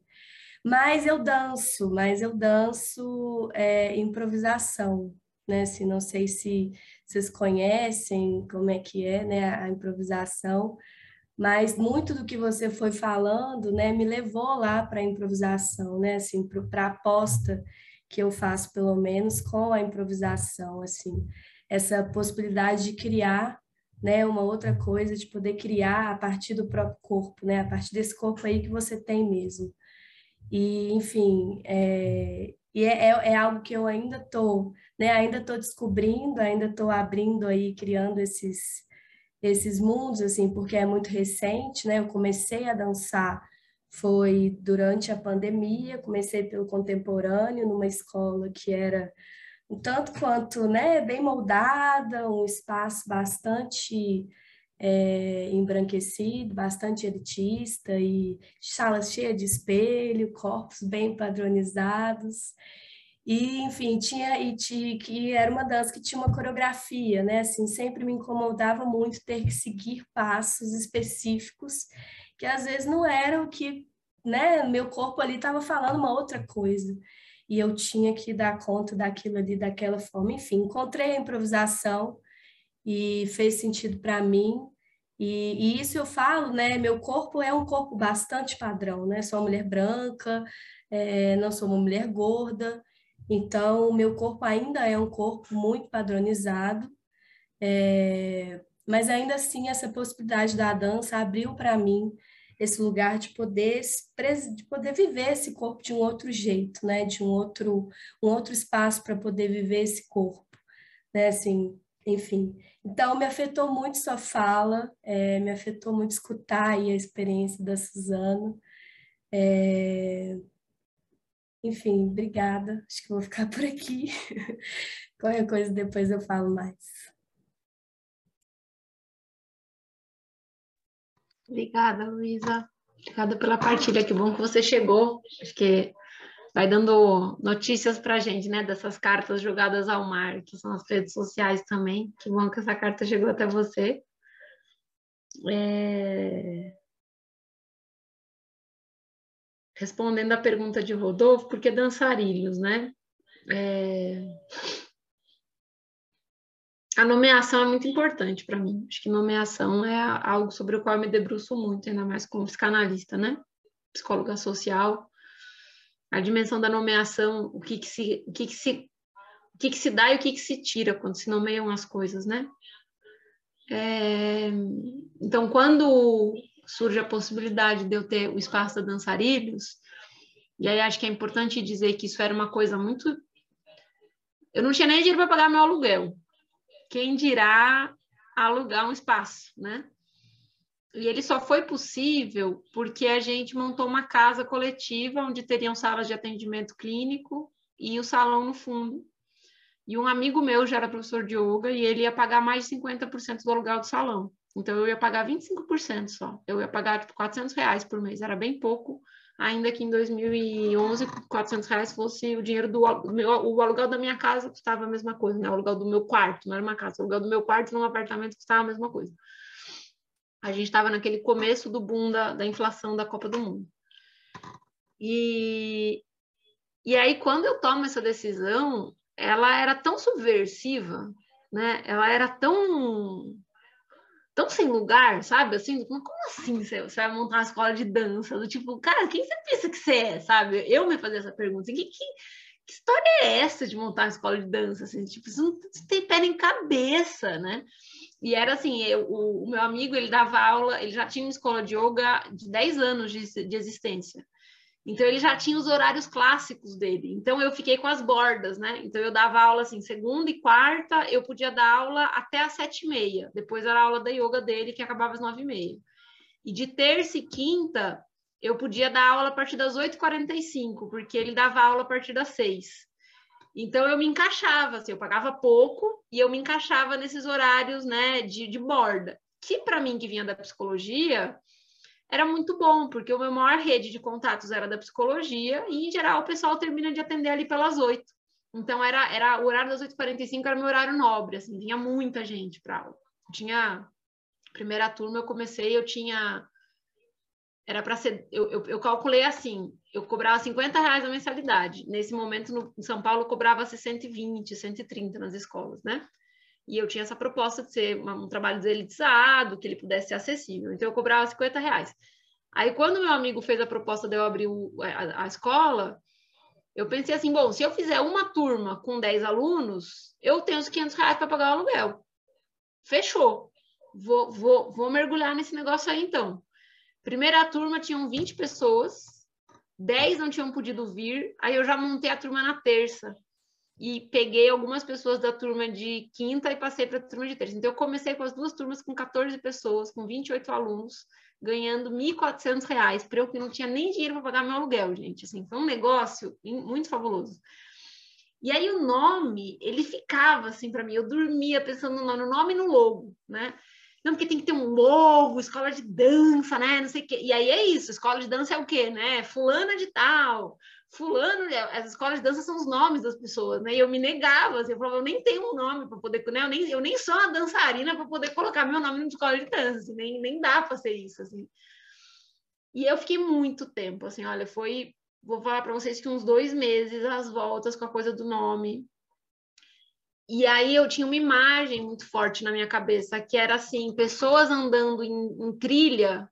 Mas eu danço, mas eu danço é, improvisação, né, assim, não sei se vocês conhecem como é que é, né, a improvisação, mas muito do que você foi falando, né, me levou lá para a improvisação, né, assim, para a aposta que eu faço, pelo menos, com a improvisação, assim, essa possibilidade de criar, né, uma outra coisa, de poder criar a partir do próprio corpo, né, a partir desse corpo aí que você tem mesmo. E, enfim, é, e é, é, é algo que eu ainda estou, né, ainda estou descobrindo, ainda estou abrindo aí, criando esses esses mundos, assim, porque é muito recente, né? Eu comecei a dançar foi durante a pandemia, comecei pelo contemporâneo, numa escola que era um tanto quanto, né, bem moldada, um espaço bastante é, embranquecido, bastante elitista e salas cheias de espelho, corpos bem padronizados. E, enfim, tinha e que era uma dança que tinha uma coreografia, né? Assim, sempre me incomodava muito ter que seguir passos específicos que às vezes não eram o que, né, meu corpo ali estava falando uma outra coisa. E eu tinha que dar conta daquilo ali daquela forma. Enfim, encontrei a improvisação e fez sentido para mim. E, e, isso eu falo, né? Meu corpo é um corpo bastante padrão, né? Sou uma mulher branca, é, não sou uma mulher gorda, então, o meu corpo ainda é um corpo muito padronizado, é, mas ainda assim essa possibilidade da dança abriu para mim esse lugar de poder de poder viver esse corpo de um outro jeito, né? De um outro um outro espaço para poder viver esse corpo, né? Assim, enfim. Então me afetou muito sua fala, é, me afetou muito escutar a experiência da Suzana. É... Enfim, obrigada. Acho que vou ficar por aqui. Qualquer coisa depois eu falo mais.
Obrigada, Luísa. Obrigada pela partilha. Que bom que você chegou. Acho que vai dando notícias para a gente, né? Dessas cartas jogadas ao mar, que são as redes sociais também. Que bom que essa carta chegou até você. É... Respondendo à pergunta de Rodolfo, por que dançarilhos, né? É a nomeação é muito importante para mim. Acho que nomeação é algo sobre o qual eu me debruço muito, ainda mais como psicanalista, né? Psicóloga social. A dimensão da nomeação, o que, que se, o que, que se, o que, que se dá e o que, que se tira quando se nomeiam as coisas, né? É... Então, quando surge a possibilidade de eu ter o espaço da Dançarilhos, e aí acho que é importante dizer que isso era uma coisa muito. Eu não tinha nem dinheiro para pagar meu aluguel quem dirá alugar um espaço, né? E ele só foi possível porque a gente montou uma casa coletiva onde teriam salas de atendimento clínico e o salão no fundo. E um amigo meu já era professor de yoga e ele ia pagar mais de 50% do aluguel do salão. Então eu ia pagar 25% só. Eu ia pagar tipo 400 reais por mês, era bem pouco ainda que em 2011, 400 reais fosse o dinheiro do meu, o aluguel da minha casa custava a mesma coisa, né? O aluguel do meu quarto, não era uma casa, o aluguel do meu quarto num apartamento custava a mesma coisa. A gente estava naquele começo do boom da, da inflação da Copa do Mundo. E, e aí, quando eu tomo essa decisão, ela era tão subversiva, né? Ela era tão tão sem lugar, sabe? Assim, como assim você, vai montar uma escola de dança? Do tipo, cara, quem você pensa que você é, sabe? Eu me fazia essa pergunta. Assim, que, que, que, história é essa de montar uma escola de dança? Assim, tipo, isso não tem pé nem cabeça, né? E era assim, eu, o, o, meu amigo, ele dava aula, ele já tinha uma escola de yoga de 10 anos de, de existência. Então ele já tinha os horários clássicos dele. Então eu fiquei com as bordas, né? Então eu dava aula assim, segunda e quarta, eu podia dar aula até às sete e meia. Depois era a aula da yoga dele, que acabava às nove e meia. E de terça e quinta, eu podia dar aula a partir das 8h45, porque ele dava aula a partir das seis. Então eu me encaixava, assim, eu pagava pouco e eu me encaixava nesses horários, né, de, de borda. Que para mim que vinha da psicologia, era muito bom, porque o meu maior rede de contatos era da psicologia, e em geral o pessoal termina de atender ali pelas oito. Então era, era o horário das 8h45 era meu horário nobre, assim, vinha muita gente para aula. Tinha primeira turma eu comecei, eu tinha era para ser, eu, eu, eu, calculei assim, eu cobrava 50 reais a mensalidade. Nesse momento, no, em São Paulo, cobrava 120, 130 nas escolas, né? E eu tinha essa proposta de ser um trabalho deselitizado, que ele pudesse ser acessível. Então, eu cobrava 50 reais. Aí, quando meu amigo fez a proposta de eu abrir o, a, a, escola, eu pensei assim, bom, se eu fizer uma turma com 10 alunos, eu tenho os 500 reais para pagar o aluguel. Fechou. Vou, vou, vou mergulhar nesse negócio aí, então. Primeira turma tinham 20 pessoas, 10 não tinham podido vir, aí eu já montei a turma na terça e peguei algumas pessoas da turma de quinta e passei para a turma de terça. Então, eu comecei com as duas turmas com 14 pessoas, com 28 alunos, ganhando R$ 1.400, para eu que não tinha nem dinheiro para pagar meu aluguel, gente. Assim, foi um negócio muito fabuloso. E aí o nome, ele ficava assim para mim, eu dormia pensando no nome, no nome e no logo, né? Não, porque tem que ter um logo, escola de dança, né? Não sei o quê. E aí é isso, escola de dança é o quê, né? Fulana de tal, fulano, né, as escolas de dança são os nomes das pessoas, né? E eu me negava, assim, eu falava, eu nem tenho um nome para poder, né? Eu nem, eu nem sou uma dançarina para poder colocar meu nome numa escola de dança, assim, nem, nem dá para ser isso, assim. E eu fiquei muito tempo, assim, olha, foi, vou falar para vocês que uns dois meses as voltas com a coisa do nome. E aí eu tinha uma imagem muito forte na minha cabeça, que era assim, pessoas andando em, em trilha,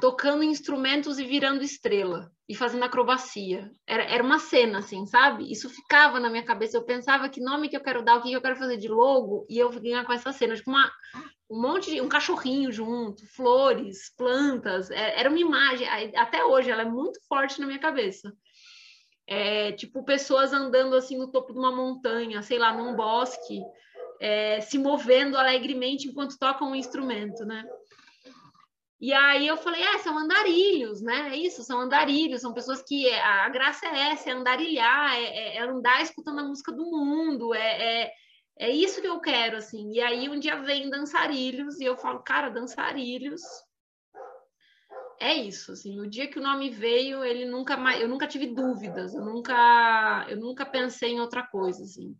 tocando instrumentos e virando estrela e fazendo acrobacia. Era, era uma cena, assim, sabe? Isso ficava na minha cabeça. Eu pensava que nome que eu quero dar, o que eu quero fazer de logo, e eu vinha com essa cena, tipo uma, um monte de um cachorrinho junto, flores, plantas, é, era uma imagem, até hoje ela é muito forte na minha cabeça. É, tipo pessoas andando assim no topo de uma montanha, sei lá, num bosque, é, se movendo alegremente enquanto tocam um instrumento, né? E aí eu falei, é, são andarilhos, né? É isso, são andarilhos, são pessoas que a graça é essa, é andarilhar, é, é, é andar escutando a música do mundo, é, é, é isso que eu quero, assim. E aí um dia vem dançarilhos e eu falo, cara, dançarilhos é isso, assim. O dia que o nome veio, ele nunca mais, eu nunca tive dúvidas, eu nunca, eu nunca pensei em outra coisa, assim.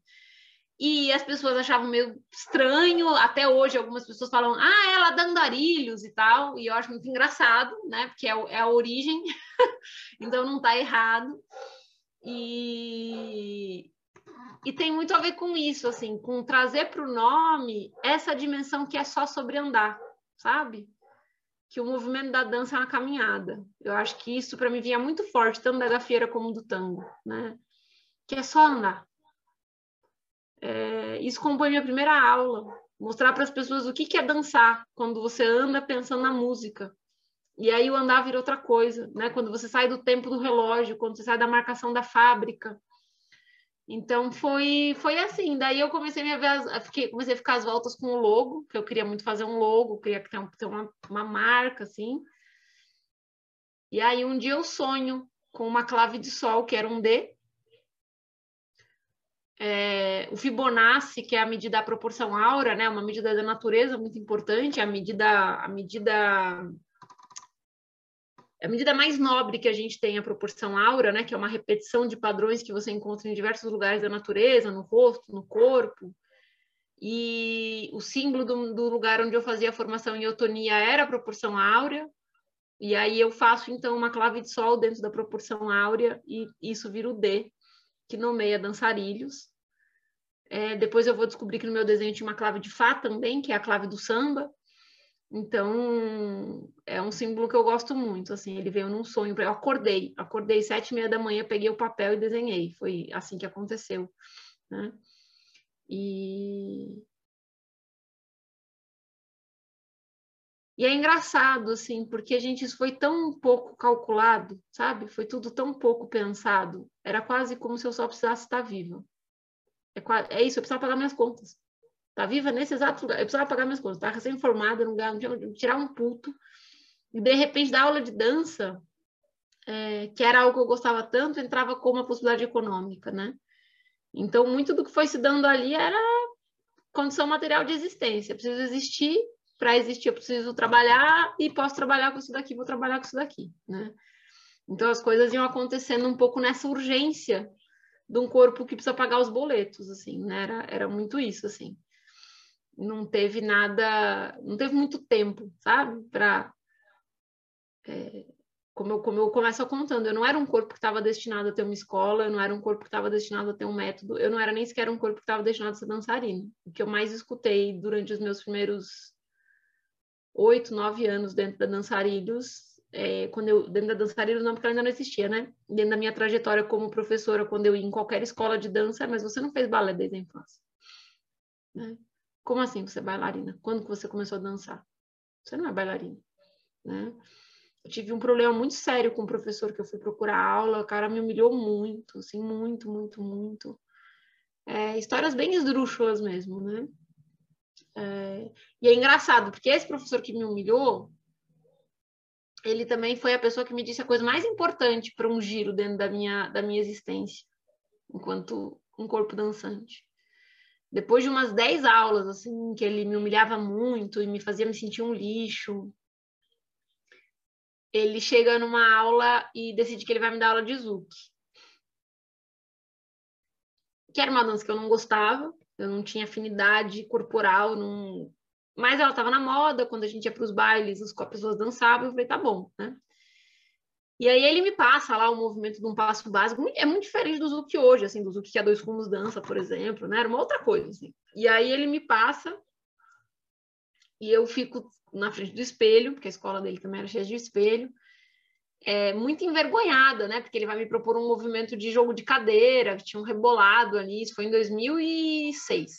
E as pessoas achavam meio estranho, até hoje algumas pessoas falam, ah, ela dá andarilhos e tal, e eu acho muito engraçado, né, porque é, é a origem, então não está errado. E, e tem muito a ver com isso, assim, com trazer para o nome essa dimensão que é só sobre andar, sabe? Que o movimento da dança é uma caminhada. Eu acho que isso para mim vinha muito forte, tanto da gafieira como do tango, né? Que é só andar é, isso compõe minha primeira aula, mostrar para as pessoas o que, que é dançar quando você anda pensando na música. E aí o andar vira outra coisa, né? Quando você sai do tempo do relógio, quando você sai da marcação da fábrica. Então foi foi assim. Daí eu comecei a ver, fiquei, comecei a ficar as voltas com o logo, que eu queria muito fazer um logo, queria ter, ter uma, uma marca assim. E aí um dia eu sonho com uma clave de sol que era um D é, o Fibonacci, que é a medida da proporção áurea, né, uma medida da natureza muito importante, a medida, a medida a medida mais nobre que a gente tem a proporção áurea, né, que é uma repetição de padrões que você encontra em diversos lugares da natureza, no rosto, no corpo. E o símbolo do, do lugar onde eu fazia a formação em eutonia era a proporção áurea. E aí eu faço então uma clave de sol dentro da proporção áurea e isso vira o D, que nomeia dançarilhos. É, depois eu vou descobrir que no meu desenho tinha uma clave de Fá também, que é a clave do samba. Então, é um símbolo que eu gosto muito, assim, ele veio num sonho, eu acordei, acordei sete e meia da manhã, peguei o papel e desenhei, foi assim que aconteceu, né? E... E é engraçado, assim, porque a gente, foi tão pouco calculado, sabe? Foi tudo tão pouco pensado. Era quase como se eu só precisasse estar viva. É, é isso, eu precisava pagar minhas contas. Tá viva nesse exato lugar. Eu precisava pagar minhas contas. Estava recém-formada, não, não tinha tirar um puto. E, de repente, da aula de dança, é, que era algo que eu gostava tanto, entrava como uma possibilidade econômica, né? Então, muito do que foi se dando ali era condição material de existência. Eu preciso existir para existir eu preciso trabalhar e posso trabalhar com isso daqui, vou trabalhar com isso daqui, né? Então as coisas iam acontecendo um pouco nessa urgência de um corpo que precisa pagar os boletos, assim, né? Era, era muito isso, assim. Não teve nada, não teve muito tempo, sabe? Para é, como eu, como eu começo contando, eu não era um corpo que estava destinado a ter uma escola, eu não era um corpo que estava destinado a ter um método, eu não era nem sequer um corpo que estava destinado a ser dançarino. O que eu mais escutei durante os meus primeiros oito, nove anos dentro da Dançarilhos, é, quando eu, dentro da Dançarilhos não, porque ela ainda não existia, né? Dentro da minha trajetória como professora, quando eu ia em qualquer escola de dança, mas você não fez balé desde a infância. Né? Como assim você é bailarina? Quando que você começou a dançar? Você não é bailarina, né? Eu tive um problema muito sério com o professor que eu fui procurar aula, o cara me humilhou muito, assim, muito, muito, muito. É, histórias bem esdrúxulas mesmo, né? É, e é engraçado, porque esse professor que me humilhou, ele também foi a pessoa que me disse a coisa mais importante para um giro dentro da minha, da minha existência, enquanto um corpo dançante. Depois de umas 10 aulas, assim, que ele me humilhava muito e me fazia me sentir um lixo, ele chega numa aula e decide que ele vai me dar aula de Zouk. Que era uma dança que eu não gostava, eu não tinha afinidade corporal, não... mas ela estava na moda, quando a gente ia para os bailes, as pessoas dançavam, eu falei, tá bom, né? E aí ele me passa lá o movimento de um passo básico, é muito diferente do Zuki hoje, assim, do Zuki que a dois rumos dança, por exemplo, né? Era uma outra coisa, assim. E aí ele me passa e eu fico na frente do espelho, porque a escola dele também era cheia de espelho, é, muito envergonhada, né? Porque ele vai me propor um movimento de jogo de cadeira, que tinha um rebolado ali, isso foi em 2006.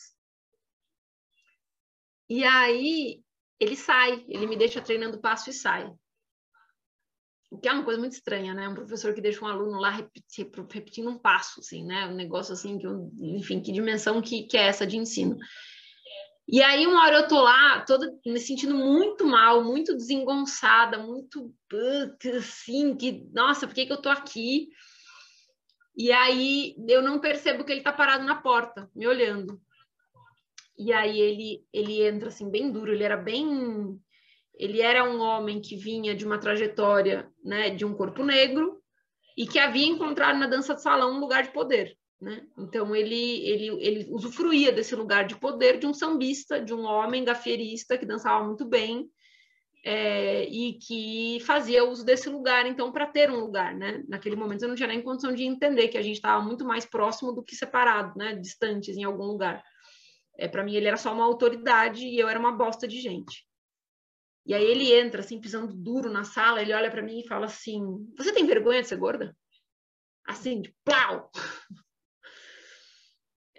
E aí ele sai, ele me deixa treinando passo e sai. O que é uma coisa muito estranha, né? Um professor que deixa um aluno lá repetindo um passo, assim, né? Um negócio assim, que, enfim, que dimensão que, que é essa de ensino. E aí, uma hora eu tô lá, toda me sentindo muito mal, muito desengonçada, muito assim, que, nossa, por que, que eu tô aqui? E aí eu não percebo que ele tá parado na porta, me olhando. E aí ele, ele entra assim, bem duro, ele era bem. Ele era um homem que vinha de uma trajetória né, de um corpo negro e que havia encontrado na dança de salão um lugar de poder. Né? Então ele, ele, ele usufruía desse lugar de poder de um sambista, de um homem gafierista que dançava muito bem é, e que fazia uso desse lugar, então, para ter um lugar. Né? Naquele momento eu não tinha nem condição de entender que a gente estava muito mais próximo do que separado, né? distantes em algum lugar. É, para mim ele era só uma autoridade e eu era uma bosta de gente. E aí ele entra assim pisando duro na sala, ele olha para mim e fala assim: "Você tem vergonha de ser gorda?" Assim, de plau.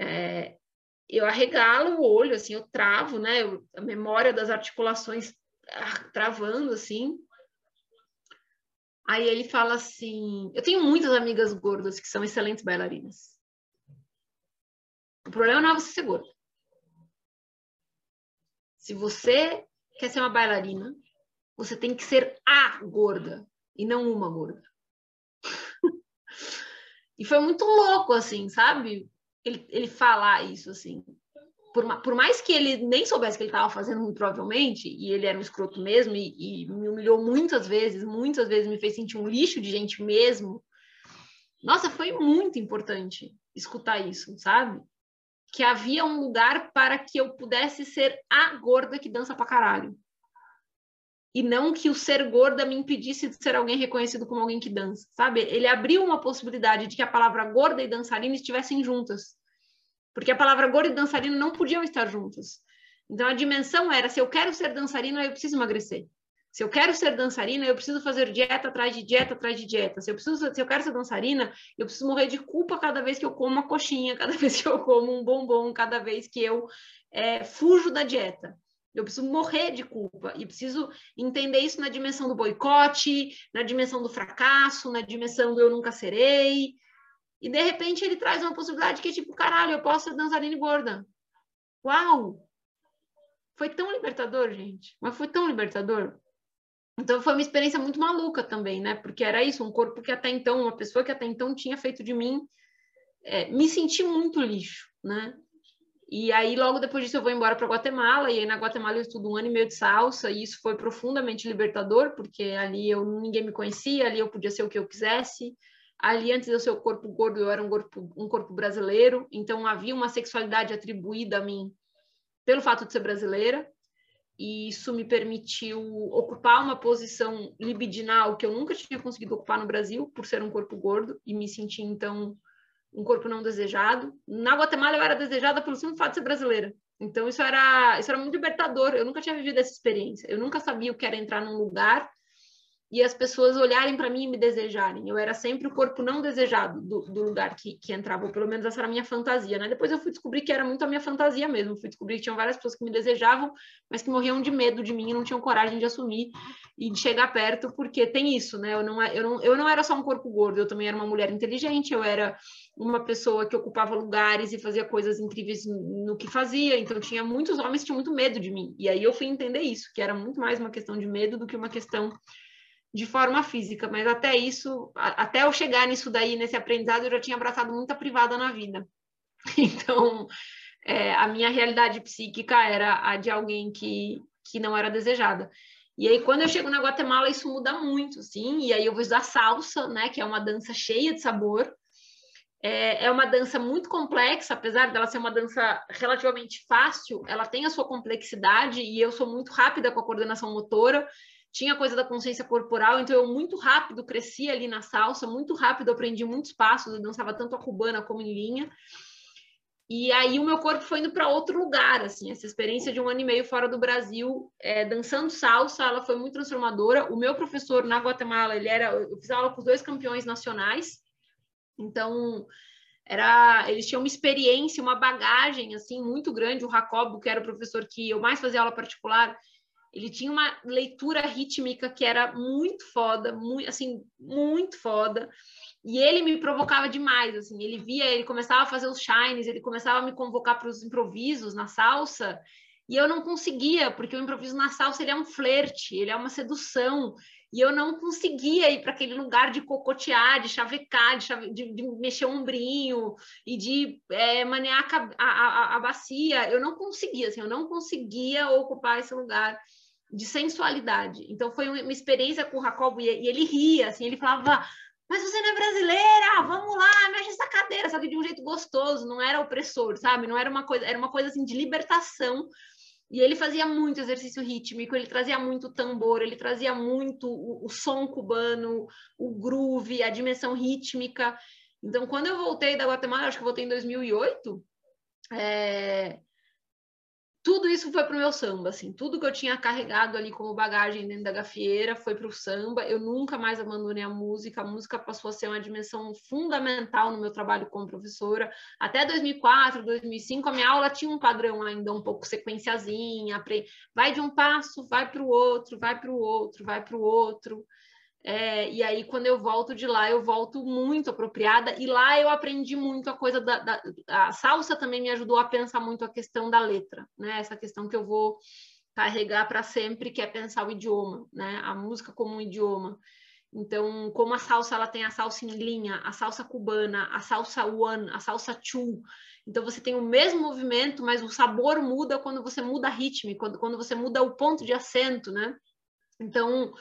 É, eu arregalo o olho, assim, eu travo, né? Eu, a memória das articulações ah, travando, assim. Aí ele fala assim: Eu tenho muitas amigas gordas que são excelentes bailarinas. O problema não é você ser gorda. Se você quer ser uma bailarina, você tem que ser a gorda e não uma gorda. e foi muito louco, assim, sabe? Ele, ele falar isso, assim. Por, por, mais que ele nem soubesse que ele estava fazendo, muito provavelmente, e ele era um escroto mesmo, e, e, me humilhou muitas vezes, muitas vezes me fez sentir um lixo de gente mesmo. Nossa, foi muito importante escutar isso, sabe? Que havia um lugar para que eu pudesse ser a gorda que dança pra caralho. E não que o ser gorda me impedisse de ser alguém reconhecido como alguém que dança, sabe? Ele abriu uma possibilidade de que a palavra gorda e dançarina estivessem juntas. Porque a palavra gorda e dançarina não podiam estar juntas. Então a dimensão era: se eu quero ser dançarina, eu preciso emagrecer. Se eu quero ser dançarina, eu preciso fazer dieta atrás de dieta atrás de dieta. Se eu, preciso, se eu quero ser dançarina, eu preciso morrer de culpa cada vez que eu como uma coxinha, cada vez que eu como um bombom, cada vez que eu é, fujo da dieta. Eu preciso morrer de culpa e preciso entender isso na dimensão do boicote, na dimensão do fracasso, na dimensão do eu nunca serei. E de repente ele traz uma possibilidade que é tipo, caralho, eu posso ser dançarina gorda. Uau! Foi tão libertador, gente. Mas foi tão libertador. Então foi uma experiência muito maluca também, né? Porque era isso, um corpo que até então, uma pessoa que até então tinha feito de mim, é, me senti muito lixo, né? E aí, logo depois disso, eu vou embora para Guatemala, e aí na Guatemala eu estudo um ano e meio de salsa, e isso foi profundamente libertador, porque ali eu ninguém me conhecia, ali eu podia ser o que eu quisesse. Ali, antes de eu ser o corpo gordo, eu era um corpo, um corpo brasileiro, então havia uma sexualidade atribuída a mim pelo fato de ser brasileira, e isso me permitiu ocupar uma posição libidinal que eu nunca tinha conseguido ocupar no Brasil, por ser um corpo gordo, e me sentir, então, um corpo não desejado. Na Guatemala eu era desejada pelo simples fato de ser brasileira. Então isso era, isso era muito libertador. Eu nunca tinha vivido essa experiência. Eu nunca sabia o que era entrar num lugar e as pessoas olharem para mim e me desejarem. Eu era sempre o corpo não desejado do, do lugar que, que entrava, ou pelo menos essa era a minha fantasia, né? Depois eu fui descobrir que era muito a minha fantasia mesmo. Fui descobrir que tinham várias pessoas que me desejavam, mas que morriam de medo de mim e não tinham coragem de assumir e de chegar perto, porque tem isso, né? Eu não, eu não, eu não era só um corpo gordo, eu também era uma mulher inteligente, eu era uma pessoa que ocupava lugares e fazia coisas incríveis no que fazia, então tinha muitos homens que tinham muito medo de mim. E aí eu fui entender isso, que era muito mais uma questão de medo do que uma questão de forma física, mas até isso, até eu chegar nisso daí, nesse aprendizado, eu já tinha abraçado muita privada na vida. Então, é, a minha realidade psíquica era a de alguém que, que não era desejada. E aí, quando eu chego na Guatemala, isso muda muito, sim. E aí eu vou usar salsa, né, que é uma dança cheia de sabor. É, é uma dança muito complexa, apesar dela ser uma dança relativamente fácil, ela tem a sua complexidade e eu sou muito rápida com a coordenação motora tinha coisa da consciência corporal, então eu muito rápido cresci ali na salsa, muito rápido aprendi muitos passos, eu dançava tanto a cubana como em linha. E aí o meu corpo foi indo para outro lugar, assim, essa experiência de um ano e meio fora do Brasil, é, dançando salsa, ela foi muito transformadora. O meu professor na Guatemala, ele era, eu fiz aula com os dois campeões nacionais, então era, eles tinham uma experiência, uma bagagem assim muito grande. O Jacobo, que era o professor que eu mais fazia aula particular, ele tinha uma leitura rítmica que era muito foda, muito, assim, muito foda. E ele me provocava demais, assim. Ele via, ele começava a fazer os shines, ele começava a me convocar para os improvisos na salsa, e eu não conseguia, porque o improviso na salsa ele é um flerte, ele é uma sedução. E eu não conseguia ir para aquele lugar de cocotear, de chavecar, de, chave... de, de mexer o ombrinho e de é, manear a, a, a, bacia. Eu não conseguia, assim, eu não conseguia ocupar esse lugar de sensualidade. Então foi uma experiência com o Jacobo e, ele ria, assim, ele falava mas você não é brasileira, vamos lá, mexe essa cadeira, só que de um jeito gostoso, não era opressor, sabe? Não era uma coisa, era uma coisa assim de libertação e ele fazia muito exercício rítmico, ele trazia muito tambor, ele trazia muito o, o som cubano, o groove, a dimensão rítmica. Então, quando eu voltei da Guatemala, acho que voltei em 2008, é, tudo isso foi para o meu samba, assim, tudo que eu tinha carregado ali como bagagem dentro da gafieira foi para o samba. Eu nunca mais abandonei a música. A música passou a ser uma dimensão fundamental no meu trabalho como professora. Até 2004, 2005, a minha aula tinha um padrão ainda um pouco sequenciazinha, vai de um passo, vai para o outro, vai para o outro, vai para o outro. É, e aí, quando eu volto de lá, eu volto muito apropriada, e lá eu aprendi muito a coisa da, da, A salsa também me ajudou a pensar muito a questão da letra, né? Essa questão que eu vou carregar para sempre, que é pensar o idioma, né? A música como um idioma. Então, como a salsa ela tem a salsa em linha, a salsa cubana, a salsa one, a salsa two. Então, você tem o mesmo movimento, mas o sabor muda quando você muda a ritmo, quando, quando você muda o ponto de acento, né? Então,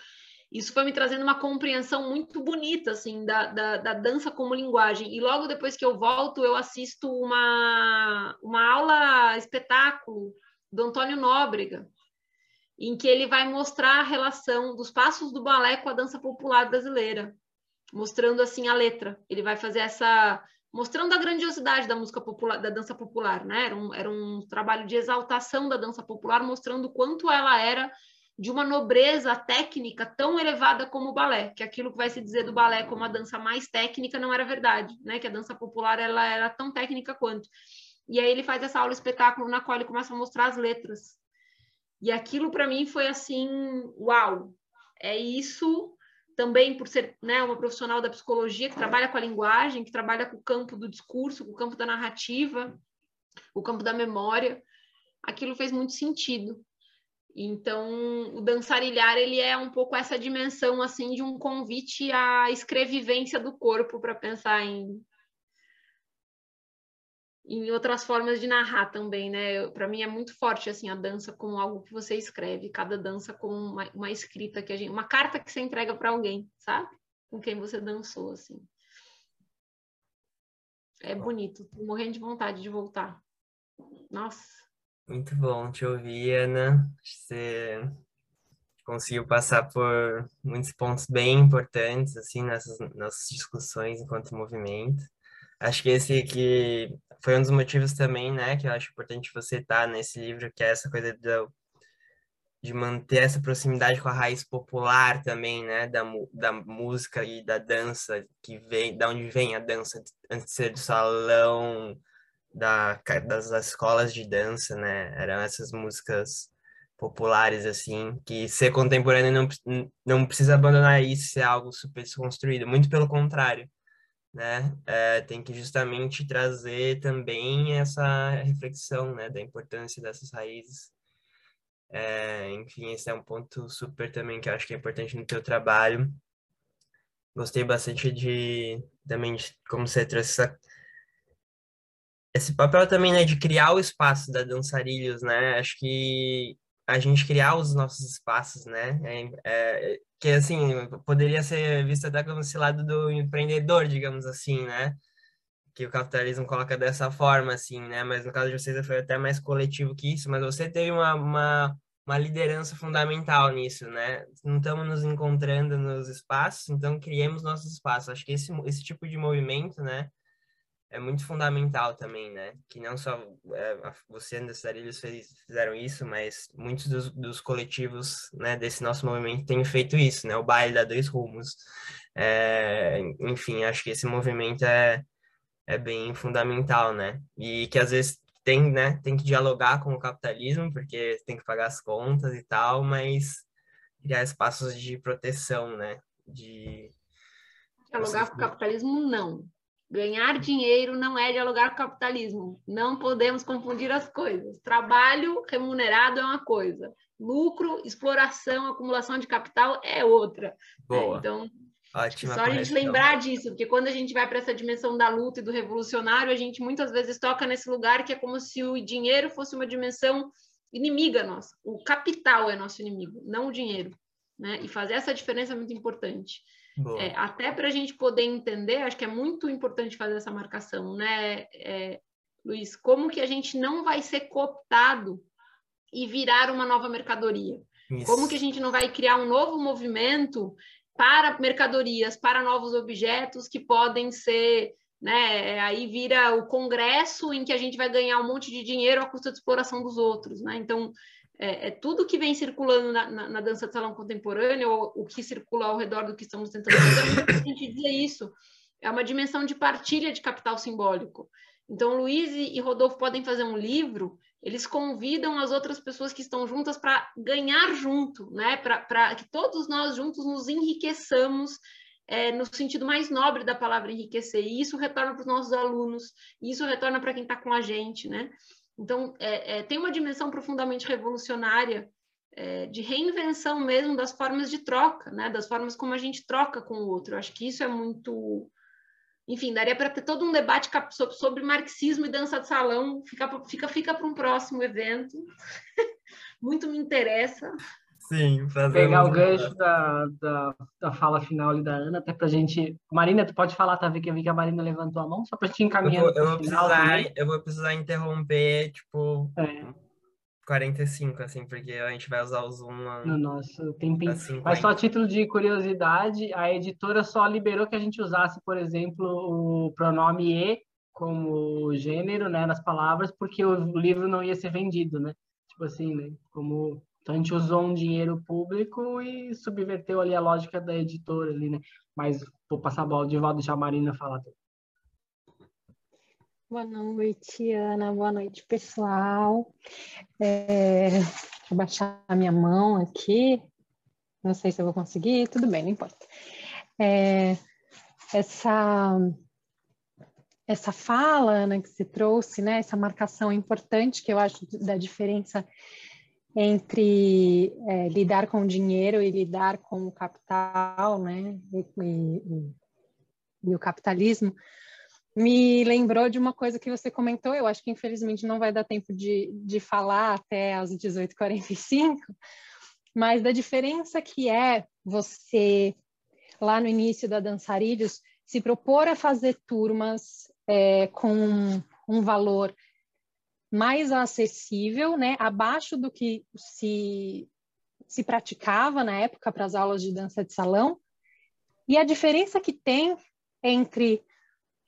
isso foi me trazendo uma compreensão muito bonita, assim, da, da, da, dança como linguagem. E logo depois que eu volto, eu assisto uma, uma aula espetáculo do Antônio Nóbrega, em que ele vai mostrar a relação dos passos do balé com a dança popular brasileira, mostrando, assim, a letra. Ele vai fazer essa... mostrando a grandiosidade da música popular, da dança popular, né? Era um, era um trabalho de exaltação da dança popular, mostrando quanto ela era de uma nobreza técnica tão elevada como o balé, que aquilo que vai se dizer do balé como a dança mais técnica não era verdade, né? Que a dança popular ela era tão técnica quanto. E aí ele faz essa aula espetáculo na qual ele começa a mostrar as letras. E aquilo para mim foi assim, uau. É isso também por ser né, uma profissional da psicologia que trabalha com a linguagem, que trabalha com o campo do discurso, com o campo da narrativa, o campo da memória. Aquilo fez muito sentido. Então, o dançarilhar ele é um pouco essa dimensão assim de um convite à escrevivência do corpo para pensar em em outras formas de narrar também, né? Para mim é muito forte assim a dança como algo que você escreve, cada dança como uma, uma escrita que a gente, uma carta que você entrega para alguém, sabe? Com quem você dançou assim. É bonito, tô morrendo de vontade de voltar. Nossa.
Muito bom te ouvir, Ana. Você conseguiu passar por muitos pontos bem importantes, assim, nessas nossas discussões enquanto movimento. Acho que esse que foi um dos motivos também, né, que eu acho importante você estar nesse livro, que é essa coisa de, de manter essa proximidade com a raiz popular também, né, da, da música e da dança, que vem, da onde vem a dança, antes de ser do salão, da, das escolas de dança, né? Eram essas músicas populares, assim, que ser contemporâneo não, não precisa abandonar isso, ser algo super desconstruído, muito pelo contrário, né? É, tem que justamente trazer também essa reflexão, né, da importância dessas raízes. É, enfim, esse é um ponto super também que eu acho que é importante no teu trabalho. Gostei bastante de também de como você trouxe essa esse papel também, né, de criar o espaço da Dançarilhos, né? Acho que a gente criar os nossos espaços, né? É, é, que, assim, poderia ser visto até como esse lado do empreendedor, digamos assim, né? Que o capitalismo coloca dessa forma, assim, né? Mas no caso de vocês foi até mais coletivo que isso, mas você teve uma, uma, uma liderança fundamental nisso, né? Não estamos nos encontrando nos espaços, então criemos nossos espaços. Acho que esse, esse tipo de movimento, né? É muito fundamental também, né? Que não só é, você e Andastarilhos fizeram isso, mas muitos dos, dos, coletivos né, desse nosso movimento têm feito isso, né? O baile dá dois rumos. É, enfim, acho que esse movimento é, é bem fundamental, né? E que às vezes tem, né, tem que dialogar com o capitalismo, porque tem que pagar as contas e tal, mas criar espaços de proteção, né? De
dialogar com o capitalismo não. Ganhar dinheiro não é dialogar com o capitalismo. Não podemos confundir as coisas. Trabalho remunerado é uma coisa, lucro, exploração, acumulação de capital é outra.
Boa.
Então,
Ótima
só a gente lembrar disso, porque quando a gente vai para essa dimensão da luta e do revolucionário, a gente muitas vezes toca nesse lugar que é como se o dinheiro fosse uma dimensão inimiga nossa. O capital é nosso inimigo, não o dinheiro. Né? E fazer essa diferença é muito importante. É, até para a gente poder entender, acho que é muito importante fazer essa marcação, né, é, Luiz? Como que a gente não vai ser cooptado e virar uma nova mercadoria? Isso. Como que a gente não vai criar um novo movimento para mercadorias, para novos objetos que podem ser, né? Aí vira o congresso em que a gente vai ganhar um monte de dinheiro à custa de exploração dos outros, né? Então, é, é, tudo que vem circulando na, na, na, dança de salão contemporânea, ou o que circula ao redor do que estamos tentando fazer, a gente dizer isso. É uma dimensão de partilha de capital simbólico. Então, Luiz e Rodolfo podem fazer um livro, eles convidam as outras pessoas que estão juntas para ganhar junto, né? para que todos nós juntos nos enriqueçamos é, no sentido mais nobre da palavra enriquecer. E isso retorna para os nossos alunos, e isso retorna para quem está com a gente, né? Então, é, é, tem uma dimensão profundamente revolucionária é, de reinvenção mesmo das formas de troca, né? das formas como a gente troca com o outro. Eu acho que isso é muito. Enfim, daria para ter todo um debate sobre marxismo e dança de salão, fica, fica, fica para um próximo evento. muito me interessa.
Sim,
Pegar o gancho da, da, da, fala final ali da Ana, até pra gente. Marina, tu pode falar, tá? Que eu vi que a Marina levantou a mão, só pra gente encaminhar.
Eu, eu, vou, precisar, eu vou precisar interromper, tipo, é. 45, assim, porque a gente vai usar o Zoom
no nosso tempinho. Mas só a título de curiosidade, a editora só liberou que a gente usasse, por exemplo, o pronome e como gênero, né, nas palavras, porque o livro não ia ser vendido, né? Tipo assim, né? Como então a gente usou um dinheiro público e subverteu ali a lógica da editora ali, né? Mas vou passar a bola de volta deixar a Marina falar.
Boa noite, Ana. Boa noite, pessoal. É, eu baixar a minha mão aqui. Não sei se eu vou conseguir. Tudo bem, não importa. É, essa essa fala, Ana, que se trouxe, né? Essa marcação importante que eu acho da diferença entre é, lidar com o dinheiro e lidar com o capital, né, e, e, e, o capitalismo, me lembrou de uma coisa que você comentou, eu acho que infelizmente não vai dar tempo de, de falar até às 18h45, mas da diferença que é você, lá no início da Dançarilhos, se propor a fazer turmas é, com um valor mais acessível, né, abaixo do que se, se praticava na época para as aulas de dança de salão. E a diferença que tem entre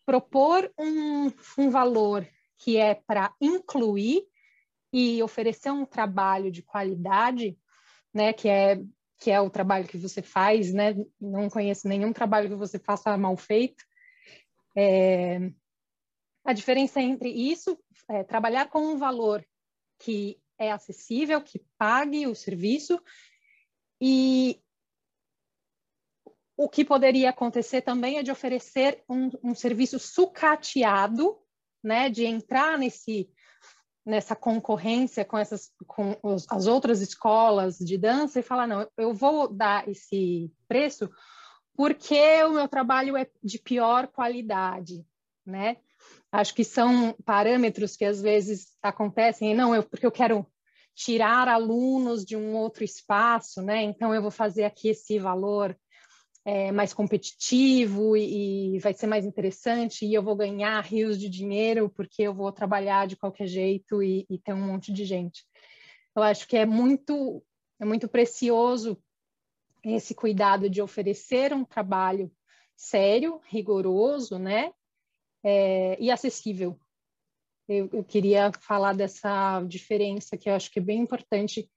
propor um, um valor que é para incluir e oferecer um trabalho de qualidade, né, que é que é o trabalho que você faz, né? Não conheço nenhum trabalho que você faça mal feito. É, a diferença entre isso, é, trabalhar com um valor que é acessível, que pague o serviço, e o que poderia acontecer também é de oferecer um, um serviço sucateado, né, de entrar nesse nessa concorrência com essas com os, as outras escolas de dança e falar não, eu vou dar esse preço porque o meu trabalho é de pior qualidade, né? Acho que são parâmetros que às vezes acontecem, não, eu, porque eu quero tirar alunos de um outro espaço, né? Então eu vou fazer aqui esse valor é, mais competitivo e, e, vai ser mais interessante e eu vou ganhar rios de dinheiro porque eu vou trabalhar de qualquer jeito e, e ter um monte de gente. Eu acho que é muito é muito precioso esse cuidado de oferecer um trabalho sério, rigoroso, né? É, e acessível. Eu, eu, queria falar dessa diferença que eu acho que é bem importante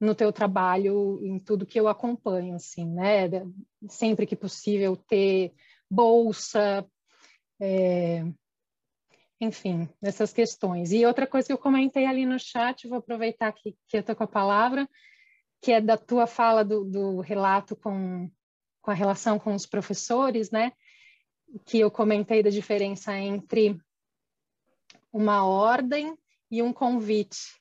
no teu trabalho, em tudo que eu acompanho, assim, né? Sempre que possível ter bolsa, é, enfim, essas questões. E outra coisa que eu comentei ali no chat, vou aproveitar que, que eu estou com a palavra, que é da tua fala do, do relato com, com a relação com os professores, né? Que eu comentei da diferença entre uma ordem e um convite.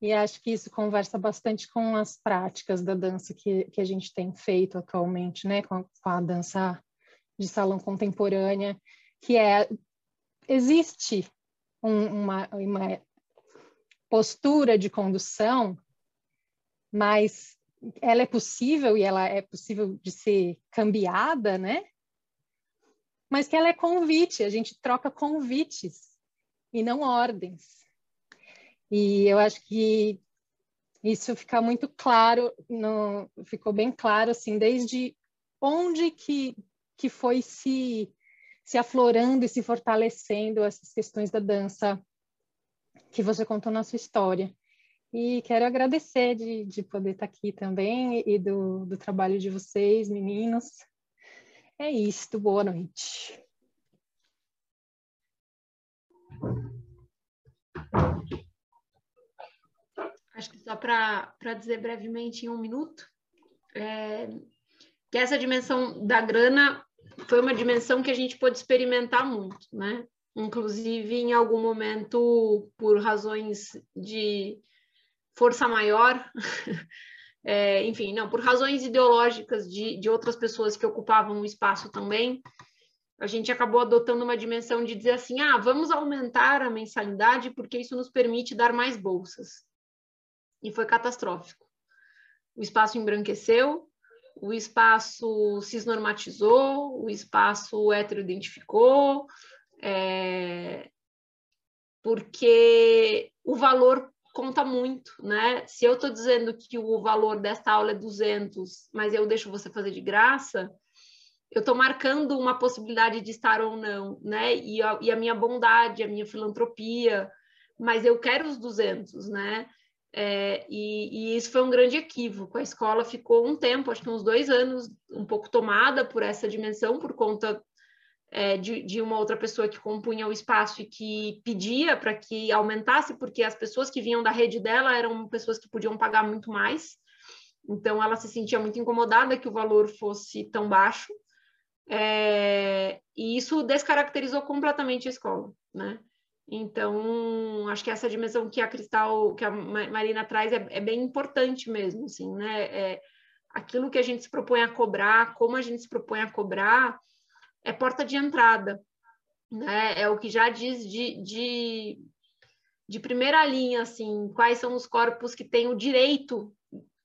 E acho que isso conversa bastante com as práticas da dança que, que a gente tem feito atualmente, né? Com, com a dança de salão contemporânea, que é existe um, uma, uma postura de condução, mas ela é possível e ela é possível de ser cambiada, né? Mas que ela é convite, a gente troca convites e não ordens. E eu acho que isso fica muito claro, no, ficou bem claro assim, desde onde que, que foi se se aflorando e se fortalecendo essas questões da dança que você contou na sua história. E quero agradecer de, de poder estar aqui também e do, do trabalho de vocês, meninos. É isso, boa noite.
Acho que só para dizer brevemente em um minuto, é, que essa dimensão da grana foi uma dimensão que a gente pôde experimentar muito, né? Inclusive, em algum momento, por razões de força maior, é, enfim, não, por razões ideológicas de, de outras pessoas que ocupavam o espaço também, a gente acabou adotando uma dimensão de dizer assim: ah, vamos aumentar a mensalidade porque isso nos permite dar mais bolsas. E foi catastrófico. O espaço embranqueceu, o espaço cisnormatizou, o espaço heteroidentificou, é, porque o valor conta muito, né? Se eu estou dizendo que o valor desta aula é 200, mas eu deixo você fazer de graça, eu estou marcando uma possibilidade de estar ou não, né? E a, e a minha bondade, a minha filantropia, mas eu quero os 200, né? É, e, e, isso foi um grande equívoco. A escola ficou um tempo, acho que uns dois anos, um pouco tomada por essa dimensão, por conta é, de, de, uma outra pessoa que compunha o espaço e que pedia para que aumentasse, porque as pessoas que vinham da rede dela eram pessoas que podiam pagar muito mais. Então, ela se sentia muito incomodada que o valor fosse tão baixo. É, e isso descaracterizou completamente a escola, né? Então, acho que essa dimensão que a Cristal, que a Marina traz é, é bem importante mesmo, assim, né? É, aquilo que a gente se propõe a cobrar, como a gente se propõe a cobrar, é porta de entrada, né? É o que já diz de, de, de primeira linha, assim, quais são os corpos que têm o direito,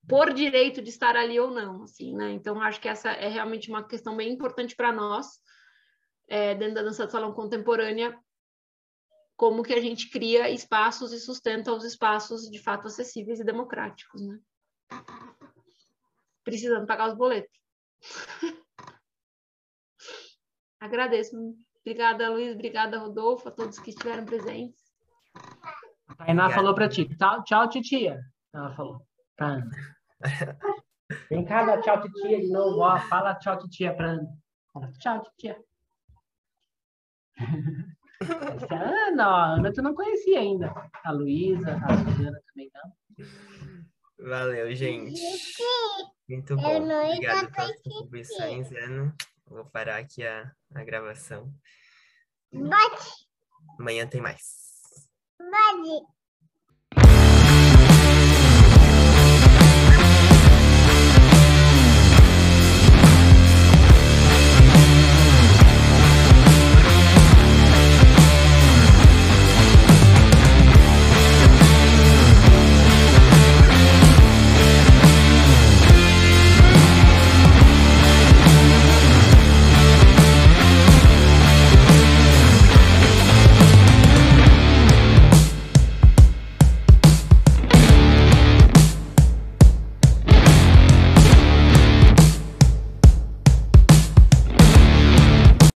por direito de estar ali ou não, assim, né? Então, acho que essa é realmente uma questão bem importante para nós, é, dentro da dança de salão contemporânea, como que a gente cria espaços e sustenta os espaços de fato acessíveis e democráticos, né? Precisando pagar os boletos. Agradeço. Obrigada, Luiz. Obrigada, Rodolfo, a todos que estiveram presentes.
A Tainá falou para ti. Tchau, tchau, titia. Ela falou. Pra Ana. Vem cá, dá tchau, titia, de novo. Ó, fala tchau, titia para Ana. Tchau, titia. Essa é a Ana, ó, Ana tu não conhecia ainda. A Luísa, a Suzana também não.
Valeu, gente. Muito bom. Obrigado pelas contribuições, Ana. Vou parar aqui a, a gravação. Amanhã tem mais.
Pode.